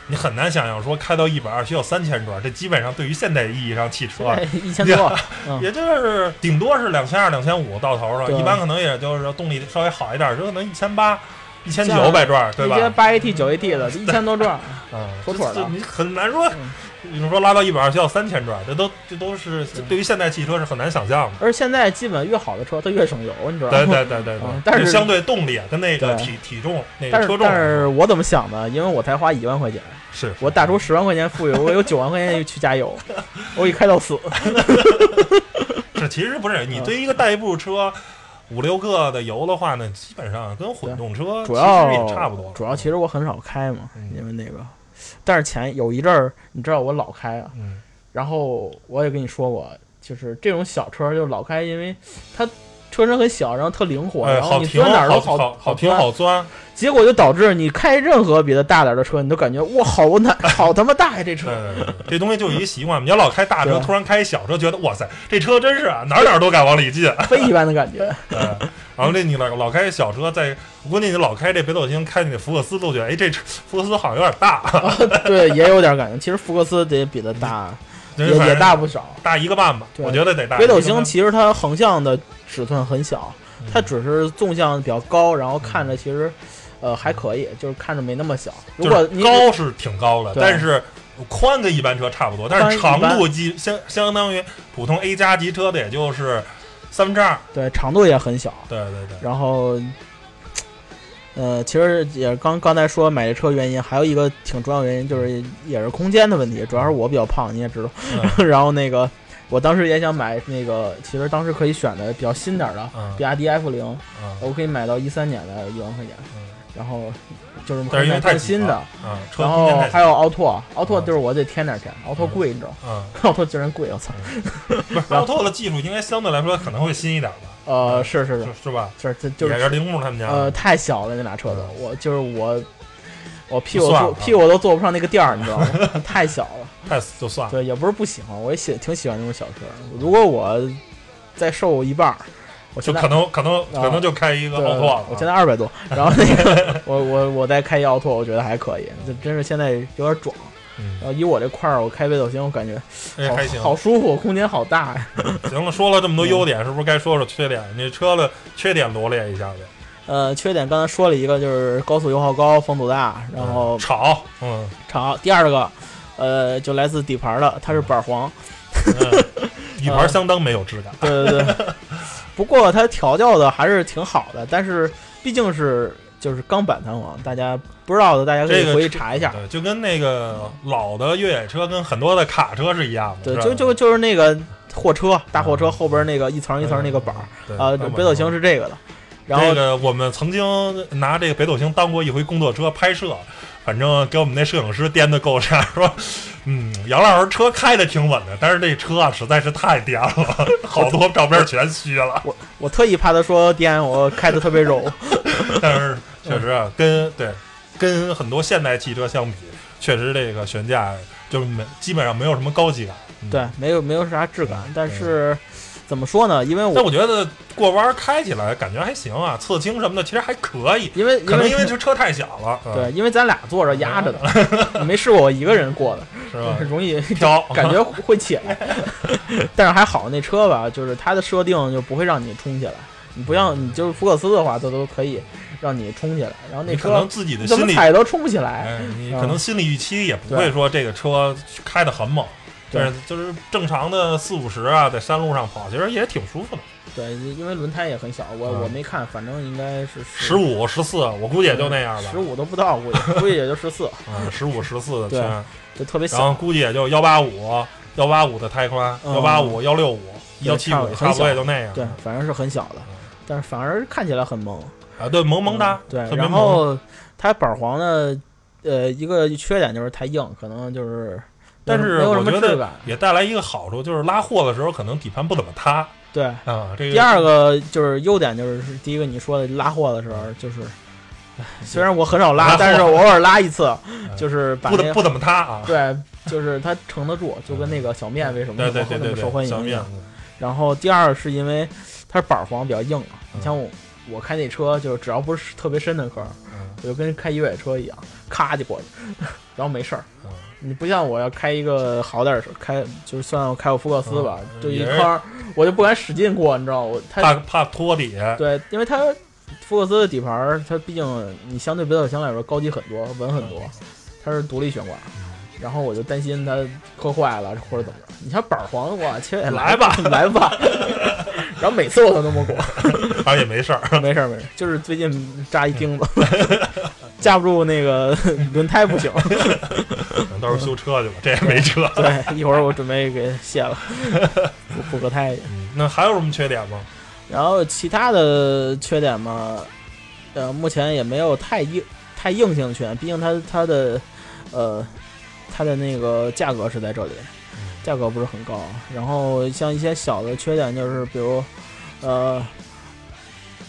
Speaker 1: 你很难想象说开到一百二需要三千转，这基本上对于现代意义上汽车啊，
Speaker 2: 一千多，嗯，
Speaker 1: 也就是顶多是两千二、两千五到头
Speaker 2: 了，
Speaker 1: 一般可能也就是动力稍微好一点，就可能一千八、一千九百转，对吧？
Speaker 2: 那些八 AT、九 AT 的，一千多转，
Speaker 1: 嗯，
Speaker 2: 妥妥的
Speaker 1: 你很难说
Speaker 2: 嗯，
Speaker 1: 你说拉到一百二需要三千转，这都这都是对于现代汽车是很难想象的。
Speaker 2: 而现在基本越好的车它越省油，你知道吗？
Speaker 1: 对对对对对，
Speaker 2: 嗯但是
Speaker 1: 相对动力啊跟那个体体重那个车重
Speaker 2: 但是我怎么想的？因为我才花一万块钱，
Speaker 1: 是
Speaker 2: 我打出十万块钱富裕，我有九万块钱去加油，我一开到死。
Speaker 1: 这，其实不是你
Speaker 2: 嗯
Speaker 1: 对于一个代步车五六个的油的话呢，基本上跟混动车
Speaker 2: 主要
Speaker 1: 也差不多。
Speaker 2: 主要其实我很少开嘛，
Speaker 1: 嗯
Speaker 2: 因为那个，但是前有一阵儿，你知道我老开啊，
Speaker 1: 嗯
Speaker 2: 然后我也跟你说过，就是这种小车就老开，因为它车身很小，然后特灵活，
Speaker 1: 哎，
Speaker 2: 然后你
Speaker 1: 好停，
Speaker 2: 钻哪儿都
Speaker 1: 好
Speaker 2: 好
Speaker 1: 好停好钻。
Speaker 2: 结果就导致你开任何别的大点儿的车，你都感觉哇，好难，好他妈大呀这车
Speaker 1: 对。对对，这东西就是一个习惯。你要老开大车，突然开一小车，觉得哇塞，这车真是啊，哪儿哪儿都敢往里进。
Speaker 2: 飞一般的感觉，
Speaker 1: 对，然后这你老老开小车，在我估计你老开这北斗星，开你的福克斯都觉得，哎，这车福克斯好像有点大，
Speaker 2: 对，也有点感觉。其实福克斯得比它大，也也大不少。
Speaker 1: 大一个半吧，我觉得得大。
Speaker 2: 北斗星其实它横向的尺寸很小，
Speaker 1: 嗯
Speaker 2: 它只是纵向比较高，然后看着其实，呃，还可以，就是看着没那么小。如果
Speaker 1: 就是
Speaker 2: 你
Speaker 1: 高是挺高的，但是宽跟一般车差不多，但是长度基相相当于普通 A 加级车的，也就是三分之二。
Speaker 2: 对长度也很小，
Speaker 1: 对对对，
Speaker 2: 然后，呃，其实也刚刚才说买这车原因，还有一个挺重要原因就是也是空间的问题，主要是我比较胖，你也知道。
Speaker 1: 嗯。
Speaker 2: 然后那个我当时也想买那个，其实当时可以选的比较新点儿的，
Speaker 1: 嗯。
Speaker 2: 比亚迪 F 零，
Speaker 1: 嗯。
Speaker 2: 我可以买到一三年的一万块钱，
Speaker 1: 嗯。
Speaker 2: 然后就是
Speaker 1: 因为
Speaker 2: 买
Speaker 1: 太
Speaker 2: 新的。
Speaker 1: 嗯，车
Speaker 2: 然后还有奥拓，奥拓
Speaker 1: 嗯
Speaker 2: 就是我得添点钱，奥拓贵，你知道吗？
Speaker 1: 嗯，
Speaker 2: 奥拓竟然贵，我操！
Speaker 1: 不是 奥拓的技术应该相对来说可能会新一点吧？
Speaker 2: 呃，是是是
Speaker 1: 是，是吧？
Speaker 2: 是这就是
Speaker 1: 也是铃木他们家
Speaker 2: 呃，太小了那俩车都，
Speaker 1: 嗯
Speaker 2: 我就是我，我屁股屁股都坐不上那个垫儿，你知道吗？太小了。
Speaker 1: 太就算了。
Speaker 2: 对，也不是不喜欢，我也喜挺喜欢这种小车。如果我再瘦一半儿，我
Speaker 1: 就可能可能可能就开一个奥拓。
Speaker 2: 我现在二百多，然后那个我我我再开一奥拓，我觉得还可以，这真是现在有点壮。
Speaker 1: 嗯
Speaker 2: 然，后以我这块儿，我开北斗星，我感觉好
Speaker 1: 哎还行。
Speaker 2: 好舒服，空间好大呀。
Speaker 1: 行了，说了这么多优点，是不是该说说缺点？你车的缺点罗列一下呗。
Speaker 2: 呃，缺点刚才说了一个，就是高速油耗高，风阻大，然后
Speaker 1: 吵，嗯，
Speaker 2: 吵。第二个，呃，就来自底盘的，它是板黄。
Speaker 1: 嗯底盘相当没有质感。
Speaker 2: 对对对。不过它调教的还是挺好的，但是毕竟是就是钢板弹簧，大家不知道的大家可以回去查一下。
Speaker 1: 对，就跟那个老的越野车跟很多的卡车是一样的。
Speaker 2: 对，就就就是那个货车，大货车
Speaker 1: 嗯
Speaker 2: 后边那个一层一层那个板儿
Speaker 1: 对
Speaker 2: 啊，北斗星是这个的。然后
Speaker 1: 这个我们曾经拿这个北斗星当过一回工作车拍摄，反正给我们那摄影师颠的够呛，说，嗯，杨老师车开的挺稳的，但是这车啊实在是太颠了，好多照片全虚了。
Speaker 2: 我我特意怕他说颠，我开的特别柔。
Speaker 1: 但是确实啊，跟对跟很多现代汽车相比，确实这个悬架就是没基本上没有什么高级感。嗯
Speaker 2: 对，没有没有啥质感，但是怎么说呢？因为我
Speaker 1: 但我觉得过弯开起来感觉还行啊，侧倾什么的其实还可以，
Speaker 2: 因为
Speaker 1: 可能因为
Speaker 2: 为
Speaker 1: 这车太小了，嗯
Speaker 2: 对，因为咱俩坐着压着的，你 没试过我一个人过的，
Speaker 1: 是吧？
Speaker 2: 容易
Speaker 1: 飘，
Speaker 2: 感觉会起来。但是还好那车吧，就是它的设定就不会让你冲起来，你不要你就是福克斯的话，它都可以让你冲起来，然后那
Speaker 1: 车可
Speaker 2: 车
Speaker 1: 能自己的心理，
Speaker 2: 踩都冲不起来。
Speaker 1: 哎，你
Speaker 2: 嗯
Speaker 1: 可能心理预期也不会说这个车开得很猛，
Speaker 2: 对
Speaker 1: 但是就是正常的四五十啊，在山路上跑，其实也挺舒服的。
Speaker 2: 对，因为轮胎也很小，我
Speaker 1: 嗯
Speaker 2: 我没看，反正应该是
Speaker 1: 十五、十四，我估计也就那样吧。
Speaker 2: 十五都不到，估计估计也就十四，
Speaker 1: 嗯，十五、十四的圈，
Speaker 2: 就特别
Speaker 1: 然后
Speaker 2: 小。
Speaker 1: 估计也就幺八五、幺八五的胎宽，
Speaker 2: 嗯
Speaker 1: 幺八五、幺六五、幺七五，
Speaker 2: 差不
Speaker 1: 多也就那样。
Speaker 2: 对，反正是很小的，但是反而看起来很萌。
Speaker 1: 啊，对，萌萌哒，
Speaker 2: 对，然后它板黄呢，呃，一个缺点就是太硬，可能就是
Speaker 1: 但是我觉得。也带来一个好处，就是拉货的时候可能底盘不怎么塌
Speaker 2: 对，
Speaker 1: 啊。这个
Speaker 2: 第二个就是优点就是第一个你说的拉货的时候就是。虽然我很少拉，
Speaker 1: 拉
Speaker 2: 但是我偶尔拉一次，就是把
Speaker 1: 不怎不怎么塌啊。
Speaker 2: 对，就是它承得住，就跟那个小面为什么那么受欢迎一样。然后第二是因为它是板簧比较硬你像我我开那车，就是只要不是特别深的坑，
Speaker 1: 嗯
Speaker 2: 我就跟开越野车一样，咔就过去，然后没事儿。
Speaker 1: 嗯
Speaker 2: 你不像我要开一个好点儿的车，开就算我开过福克斯吧，
Speaker 1: 嗯
Speaker 2: 就一圈儿，我就不敢使劲过，你知道我它
Speaker 1: 怕怕拖底。
Speaker 2: 对，因为它福克斯的底盘儿，它毕竟你相对北斗星来说高级很多，稳很多，它是独立悬挂。然后我就担心它磕坏了或者怎么着。你像板儿黄，我切，
Speaker 1: 来吧
Speaker 2: 来 吧。然后每次我都那么过，
Speaker 1: 反正也没事儿。
Speaker 2: 没事儿没事儿，就是最近扎一钉子，架不住那个 轮胎不行。
Speaker 1: 到时候修车去吧，这也没车。
Speaker 2: 对，一会儿我准备给卸了，补补个胎去。
Speaker 1: 嗯那还有什么缺点吗？
Speaker 2: 然后其他的缺点嘛，呃，目前也没有太硬太硬性的缺点，毕竟它它的呃它的那个价格是在这里，价格不是很高。然后像一些小的缺点就是，比如呃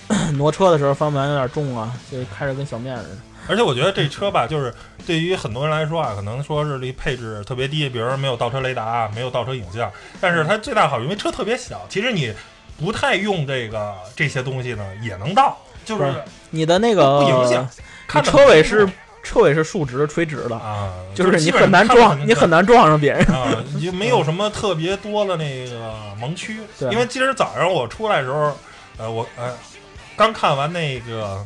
Speaker 2: 挪车的时候方向盘有点重啊，就开着跟小面似的。
Speaker 1: 而且我觉得这车吧，就是对于很多人来说啊，可能说是这配置特别低，比如说没有倒车雷达，没有倒车影像。但是它最大好处，因为车特别小，其实你不太用这个这些东西呢，也能倒，就是
Speaker 2: 你的那个
Speaker 1: 不影响。
Speaker 2: 你
Speaker 1: 看
Speaker 2: 车尾是车尾是竖直垂直的，
Speaker 1: 啊，
Speaker 2: 就是你很难撞，你很难撞上别人。
Speaker 1: 啊，你就没有什么特别多的那个盲区。
Speaker 2: 对
Speaker 1: 因为今儿早上我出来的时候，呃，我呃刚看完那个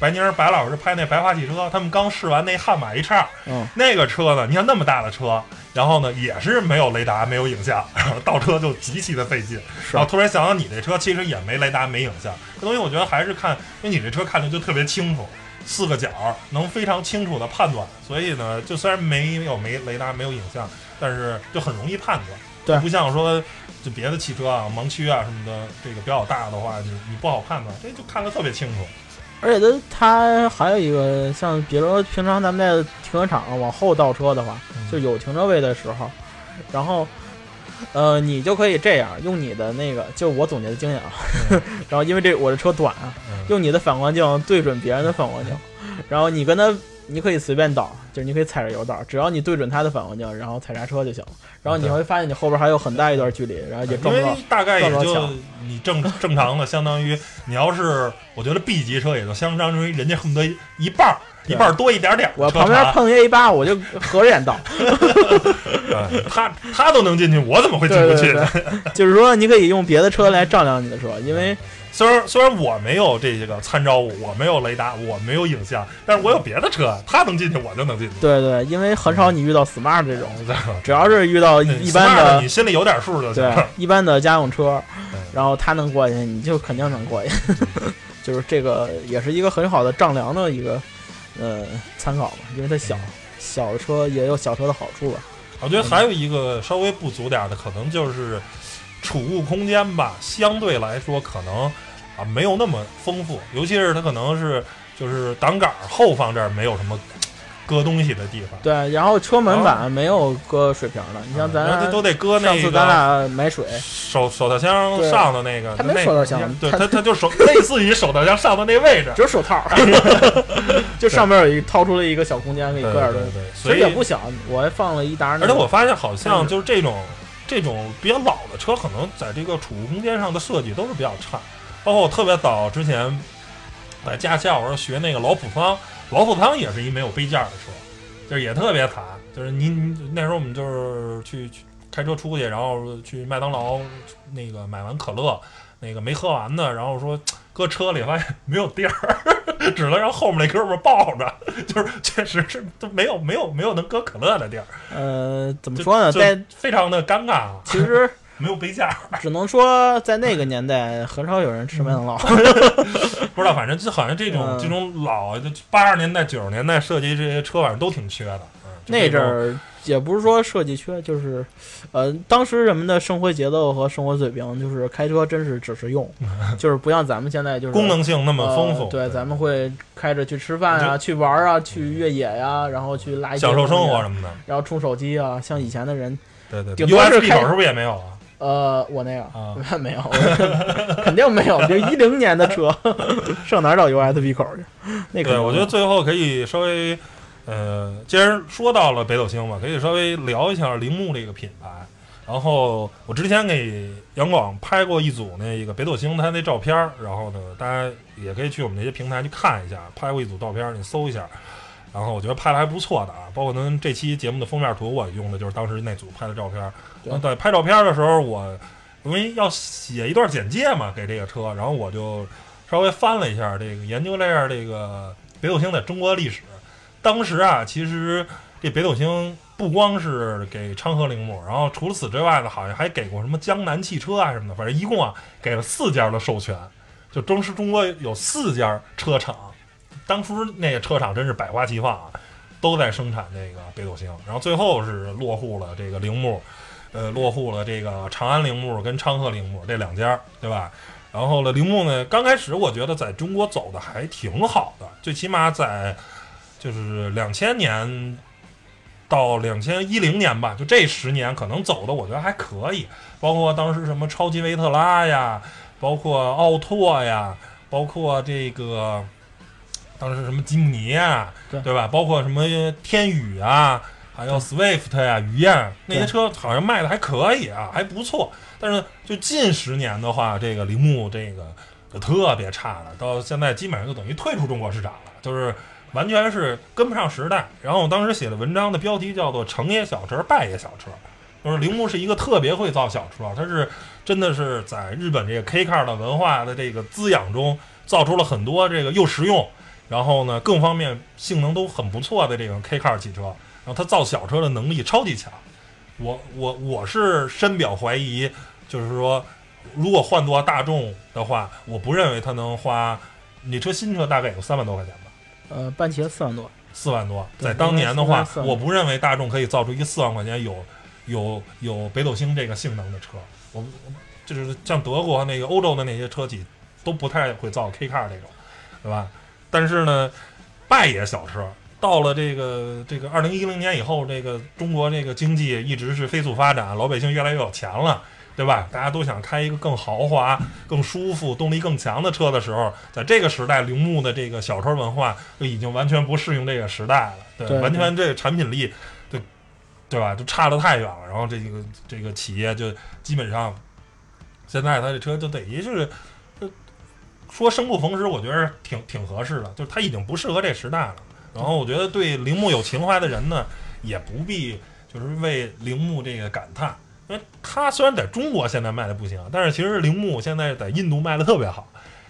Speaker 1: 白宁儿白老师拍那白花汽车，他们刚试完那悍马 H 二
Speaker 2: 嗯，
Speaker 1: 那个车呢，你看那么大的车，然后呢也是没有雷达、没有影像，然后倒车就极其的费劲。
Speaker 2: 是
Speaker 1: 然后突然想想，你这车其实也没雷达、没影像，这东西我觉得还是看，因为你这车看着就特别清楚，四个角能非常清楚的判断，所以呢，就虽然没有没雷达、没有影像，但是就很容易判断。
Speaker 2: 对
Speaker 1: 不像说就别的汽车啊、盲区啊什么的，这个比较大的话，你你不好判断，这就看得特别清楚。
Speaker 2: 而且它它还有一个像，比如说平常咱们在停车场往后倒车的话，
Speaker 1: 嗯
Speaker 2: 就有停车位的时候，然后呃，你就可以这样用你的那个，就我总结的经验啊，
Speaker 1: 嗯
Speaker 2: 然后因为这我的车短啊，
Speaker 1: 嗯
Speaker 2: 用你的反光镜对准别人的反光镜，然后你跟他你可以随便倒，就是你可以踩着油道，只要你对准它的反光镜，然后踩刹车就行了。然后你会发现你后边还有很大一段距离，然后也撞不到。
Speaker 1: 大概也就你正 正常的，相当于你要是我觉得 B 级车也就相当于人家恨不得一半儿一半儿多一点点儿
Speaker 2: 我旁边碰一 A 八，我就合着眼倒。
Speaker 1: 对他他都能进去，我怎么会进不去呢？
Speaker 2: 对，就是说你可以用别的车来丈量你的车，因为
Speaker 1: 虽然虽然我没有这个参照物，我没有雷达，我没有影像，但是我有别的车，他能进去，我就能进去。
Speaker 2: 对对，因为很少你遇到 smart 这种，只要是遇到一般的
Speaker 1: 你心里有点数就行
Speaker 2: 对。一般的家用车，然后他能过去，你就肯定能过去。就是这个也是一个很好的丈量的一个呃参考吧，因为它小，小车也有小车的好处吧。
Speaker 1: 我觉得还有一个稍微不足点儿的，可能就是储物空间吧，相对来说可能啊没有那么丰富，尤其是它可能是就是挡杆后方这儿没有什么搁东西的地方，
Speaker 2: 对，然后车门板没有搁水瓶的，你像咱
Speaker 1: 都得搁那
Speaker 2: 上次咱
Speaker 1: 个
Speaker 2: 俩买水，
Speaker 1: 手手套箱上的那个，
Speaker 2: 它没手套箱它
Speaker 1: 对它它就手 类似于手套箱上的那位置，
Speaker 2: 只有手套，就上面有一掏出了一个小空间可以搁点东西，
Speaker 1: 所以
Speaker 2: 实也不小，我还放了一沓那个。
Speaker 1: 而且我发现好像
Speaker 2: 嗯
Speaker 1: 就是这种这种比较老的车，可能在这个储物空间上的设计都是比较差。包括我特别早之前在驾校我说学那个老普桑，老普桑也是一没有杯架的车，就是也特别惨。就是你你那时候我们就是去去开车出去，然后去麦当劳那个买完可乐，那个没喝完的，然后说搁车里发现没有地儿，只能让后面那哥们儿抱着，就是确实是都没有没有没有能搁可乐的地儿。
Speaker 2: 呃，怎么说呢，
Speaker 1: 就
Speaker 2: 在
Speaker 1: 非常的尴尬啊，
Speaker 2: 其实
Speaker 1: 没有杯架，
Speaker 2: 只能说在那个年代，很少有人吃麦当劳。
Speaker 1: 不知道，反正就好像这种、
Speaker 2: 嗯
Speaker 1: 这种老的八十年代九十年代设计这些车，反正都挺缺的。嗯，
Speaker 2: 那阵儿也不是说设计缺，就是，呃，当时人们的生活节奏和生活水平，就是开车真是只是用，就是不像咱们现在就是
Speaker 1: 功能性那么丰富，
Speaker 2: 呃对，咱们会开着去吃饭啊，去玩啊，去越野呀、然后去拉一
Speaker 1: 享受生活什么的。
Speaker 2: 然后充手机啊，像以前的人，
Speaker 1: 对对对
Speaker 2: 顶多是
Speaker 1: ，USB
Speaker 2: 开
Speaker 1: 口是不是也没有啊？
Speaker 2: 呃，我那个、
Speaker 1: 啊
Speaker 2: 没有，肯定没有，就一零年的车，上哪儿找 USB 口去？那肯
Speaker 1: 对，我觉得最后可以稍微，呃，既然说到了北斗星嘛，可以稍微聊一下铃木这个品牌。然后我之前给杨广拍过一组那个北斗星它那照片儿，然后呢，大家也可以去我们那些平台去看一下，拍过一组照片儿，你搜一下。然后我觉得拍的还不错的啊，包括咱这期节目的封面图，我用的就是当时那组拍的照片儿。
Speaker 2: 对
Speaker 1: 拍照片的时候，我因为要写一段简介嘛，给这个车，然后我就稍微翻了一下这个，研究了一下这个北斗星在中国历史。当时啊，其实这北斗星不光是给昌河铃木，然后除此之外呢，好像还给过什么江南汽车啊什么的，反正一共啊给了四家的授权。就当时中国有四家车厂，当初那个车厂真是百花齐放啊，都在生产这个北斗星，然后最后是落户了这个铃木，呃，落户了这个长安铃木跟昌河铃木这两家，对吧？然后呢，铃木呢，刚开始我觉得在中国走的还挺好的，最起码在就是两千年到两千一零年吧，就这十年可能走的我觉得还可以，包括当时什么超级维特拉呀，包括奥拓呀，包括这个当时什么吉姆尼呀，
Speaker 2: 对
Speaker 1: 吧？包括什么天宇啊，还有 Swift 呀、雨燕那些车好像卖的还可以啊，还不错。但是就近十年的话，这个铃木这个就特别差了，到现在基本上就等于退出中国市场了，就是完全是跟不上时代。然后我当时写的文章的标题叫做“成也小车，败也小车”，就是铃木是一个特别会造小车，它是真的是在日本这个 K car 的文化的这个滋养中，造出了很多这个又实用，然后呢各方面性能都很不错的这种 K car 汽车。然后它造小车的能力超级强，我我我是深表怀疑，就是说，如果换做大众的话，我不认为他能花，你车新车大概有三万多块钱吧，
Speaker 2: 呃，半截四万多，
Speaker 1: 四万多，在当年的话
Speaker 2: 应该是，4万
Speaker 1: 我不认为大众可以造出一个四万块钱有有有北斗星这个性能的车，我我就是像德国那个欧洲的那些车企都不太会造 K car 这种，对吧？但是呢，拜也小车。到了这个这个二零一零年以后，这个中国这个经济一直是飞速发展，老百姓越来越有钱了，对吧？大家都想开一个更豪华、更舒服、动力更强的车的时候，在这个时代，铃木的这个小车文化就已经完全不适应这个时代了，对，
Speaker 2: 对
Speaker 1: 完全这个产品力，对，对吧？就差得太远了。然后这个这个企业就基本上，现在它这车就等于就是，呃说生不逢时，我觉得挺挺合适的，就是它已经不适合这时代了。然后我觉得对铃木有情怀的人呢，也不必就是为铃木这个感叹。因为它虽然在中国现在卖的不行，但是其实铃木现在在印度卖的特别好。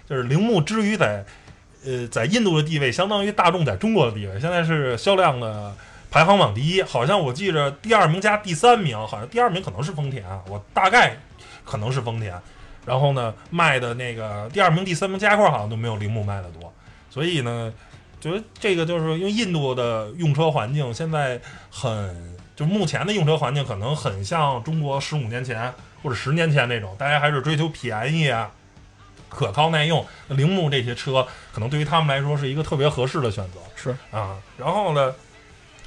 Speaker 1: 就是铃木之于在，呃，在印度的地位相当于大众在中国的地位，现在是销量的排行榜第一。好像我记着第二名加第三名，好像第二名可能是丰田啊，我大概可能是丰田。然后呢，卖的那个第二名、第三名加一块好像都没有铃木卖的多。所以呢，觉得这个就是因为印度的用车环境现在很。就目前的用车环境可能很像中国十五年前或者十年前那种，大家还是追求便宜啊、可靠耐用。铃木这些车可能对于他们来说是一个特别合适的选择
Speaker 2: 是
Speaker 1: 啊。然后呢，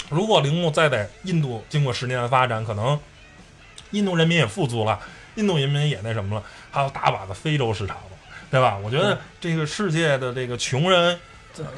Speaker 1: 如果铃木再在印度经过十年的发展，可能印度人民也富足了，印度人民也那什么了，还有大把的非洲市场了，对吧？我觉得这个世界的这个穷人。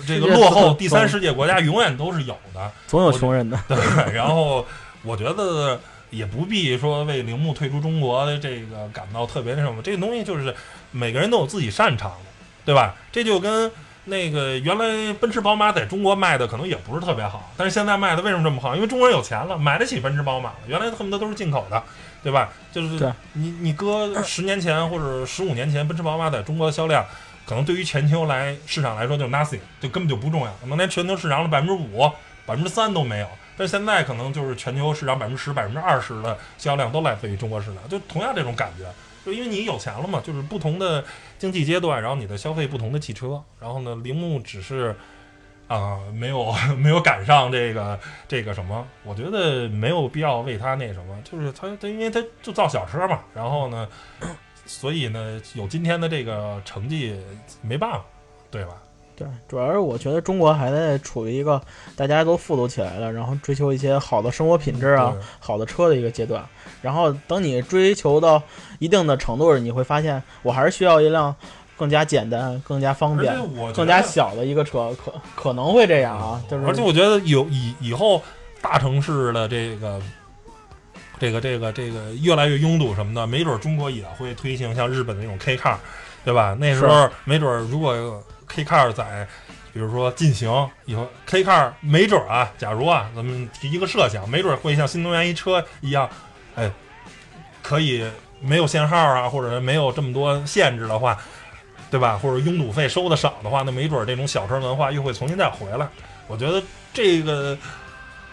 Speaker 1: 这个落后第三世界国家永远都是有的，
Speaker 2: 总有穷人的。
Speaker 1: 对，然后我觉得也不必说为铃木退出中国的这个感到特别那什么，这个东西就是每个人都有自己擅长的，对吧？这就跟那个原来奔驰、宝马在中国卖的可能也不是特别好，但是现在卖的为什么这么好？因为中国人有钱了，买得起奔驰、宝马了。原来恨不得都是进口的，对吧？就是你你搁十年前或者十五年前，奔驰、宝马在中国的销量。可能对于全球来市场来说就 nothing，就根本就不重要，可能连全球市场的百分之五、百分之三都没有。但现在可能就是全球市场百分之十、百分之二十的销量都来自于中国市场，就同样这种感觉，就因为你有钱了嘛，就是不同的经济阶段，然后你的消费不同的汽车，然后呢，铃木只是啊、没有 没有赶上这个这个什么，我觉得没有必要为它那什么，就是它它因为它就造小车嘛，然后呢。所以呢，有今天的这个成绩没办法，对吧？
Speaker 2: 对，主要是我觉得中国还在处于一个大家都富足起来了，然后追求一些好的生活品质啊、好的车的一个阶段。然后等你追求到一定的程度，你会发现我还是需要一辆更加简单、更加方便、更加小的一个车，可可能会这样啊。就是，
Speaker 1: 而且我觉得有以以后大城市的这个。这个这个这个越来越拥堵什么的，没准中国也会推行像日本那种 K car，对吧？那时候没准如果 K car 在，比如说进行以后 K car，没准啊，假如啊，咱们提一个设想，没准会像新能源一车一样，哎，可以没有限号啊，或者没有这么多限制的话，对吧？或者拥堵费收的少的话，那没准这种小车文化又会重新再回来。我觉得这个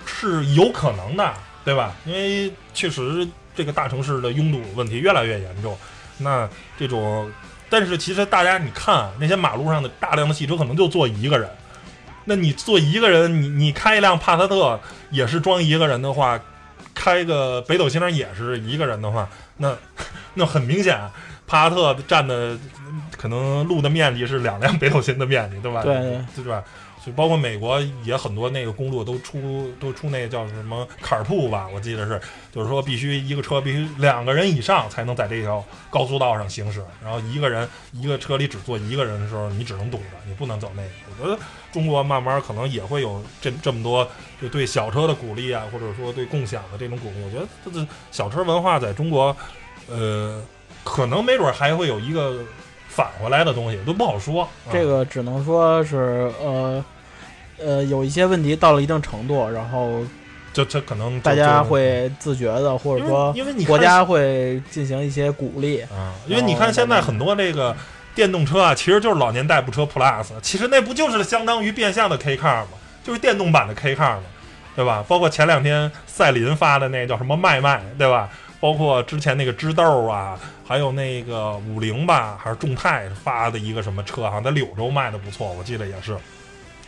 Speaker 1: 是有可能的。对吧？因为确实这个大城市的拥堵问题越来越严重，那这种，但是其实大家你看那些马路上的大量的汽车，可能就坐一个人。那你坐一个人，你你开一辆帕萨特也是装一个人的话，开个北斗星也是一个人的话，那 那很明显，帕萨特占的可能路的面积是两辆北斗星的面积，对吧？
Speaker 2: 对
Speaker 1: 对吧？就包括美国也很多那个公路都出都出那个叫什么坎儿铺吧，我记得是，就是说必须一个车必须两个人以上才能在这条高速道上行驶，然后一个人一个车里只坐一个人的时候，你只能堵着，你不能走那个。我觉得中国慢慢可能也会有这这么多就对小车的鼓励啊，或者说对共享的这种鼓励。我觉得这个小车文化在中国，呃，可能没准还会有一个。返回来的东西都不好说，
Speaker 2: 这个只能说是呃呃有一些问题到了一定程度，然后
Speaker 1: 就这可能
Speaker 2: 大家会自觉的，或者说
Speaker 1: 因为你
Speaker 2: 国家会进行一些鼓励
Speaker 1: 啊。因为你看现在很多这个电动车啊，其实就是老年代步车 Plus，其实那不就是相当于变相的 K car 吗？就是电动版的 K car 嘛，对吧？包括前两天赛麟发的那叫什么麦麦，对吧？包括之前那个知豆啊，还有那个五菱吧，还是众泰发的一个什么车，好像在柳州卖的不错，我记得也是，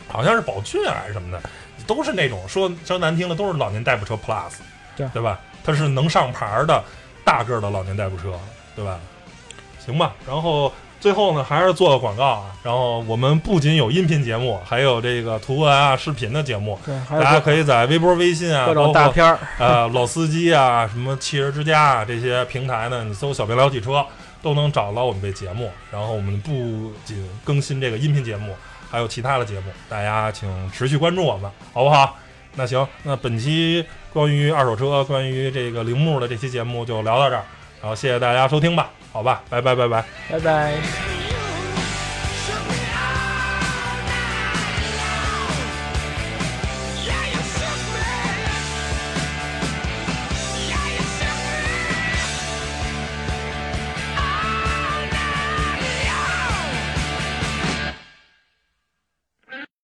Speaker 1: 好像是宝骏还是什么的，都是那种说说难听的，都是老年代步车 Plus，
Speaker 2: 对
Speaker 1: 对吧？它是能上牌的大个的老年代步车，对吧？行吧，然后最后呢，还是做个广告啊。然后我们不仅有音频节目，还有这个图文啊、视频的节目，
Speaker 2: 对，
Speaker 1: 大家可以在微博、微信啊，
Speaker 2: 各种大片儿，
Speaker 1: 呃老司机啊、什么汽车之家啊这些平台呢，你搜“小明聊汽车”都能找到我们这节目。然后我们不仅更新这个音频节目，还有其他的节目，大家请持续关注我们，好不好？那行，那本期关于二手车、关于这个铃木的这期节目就聊到这儿，然后谢谢大家收听吧，好吧，拜拜拜拜。
Speaker 2: 拜拜。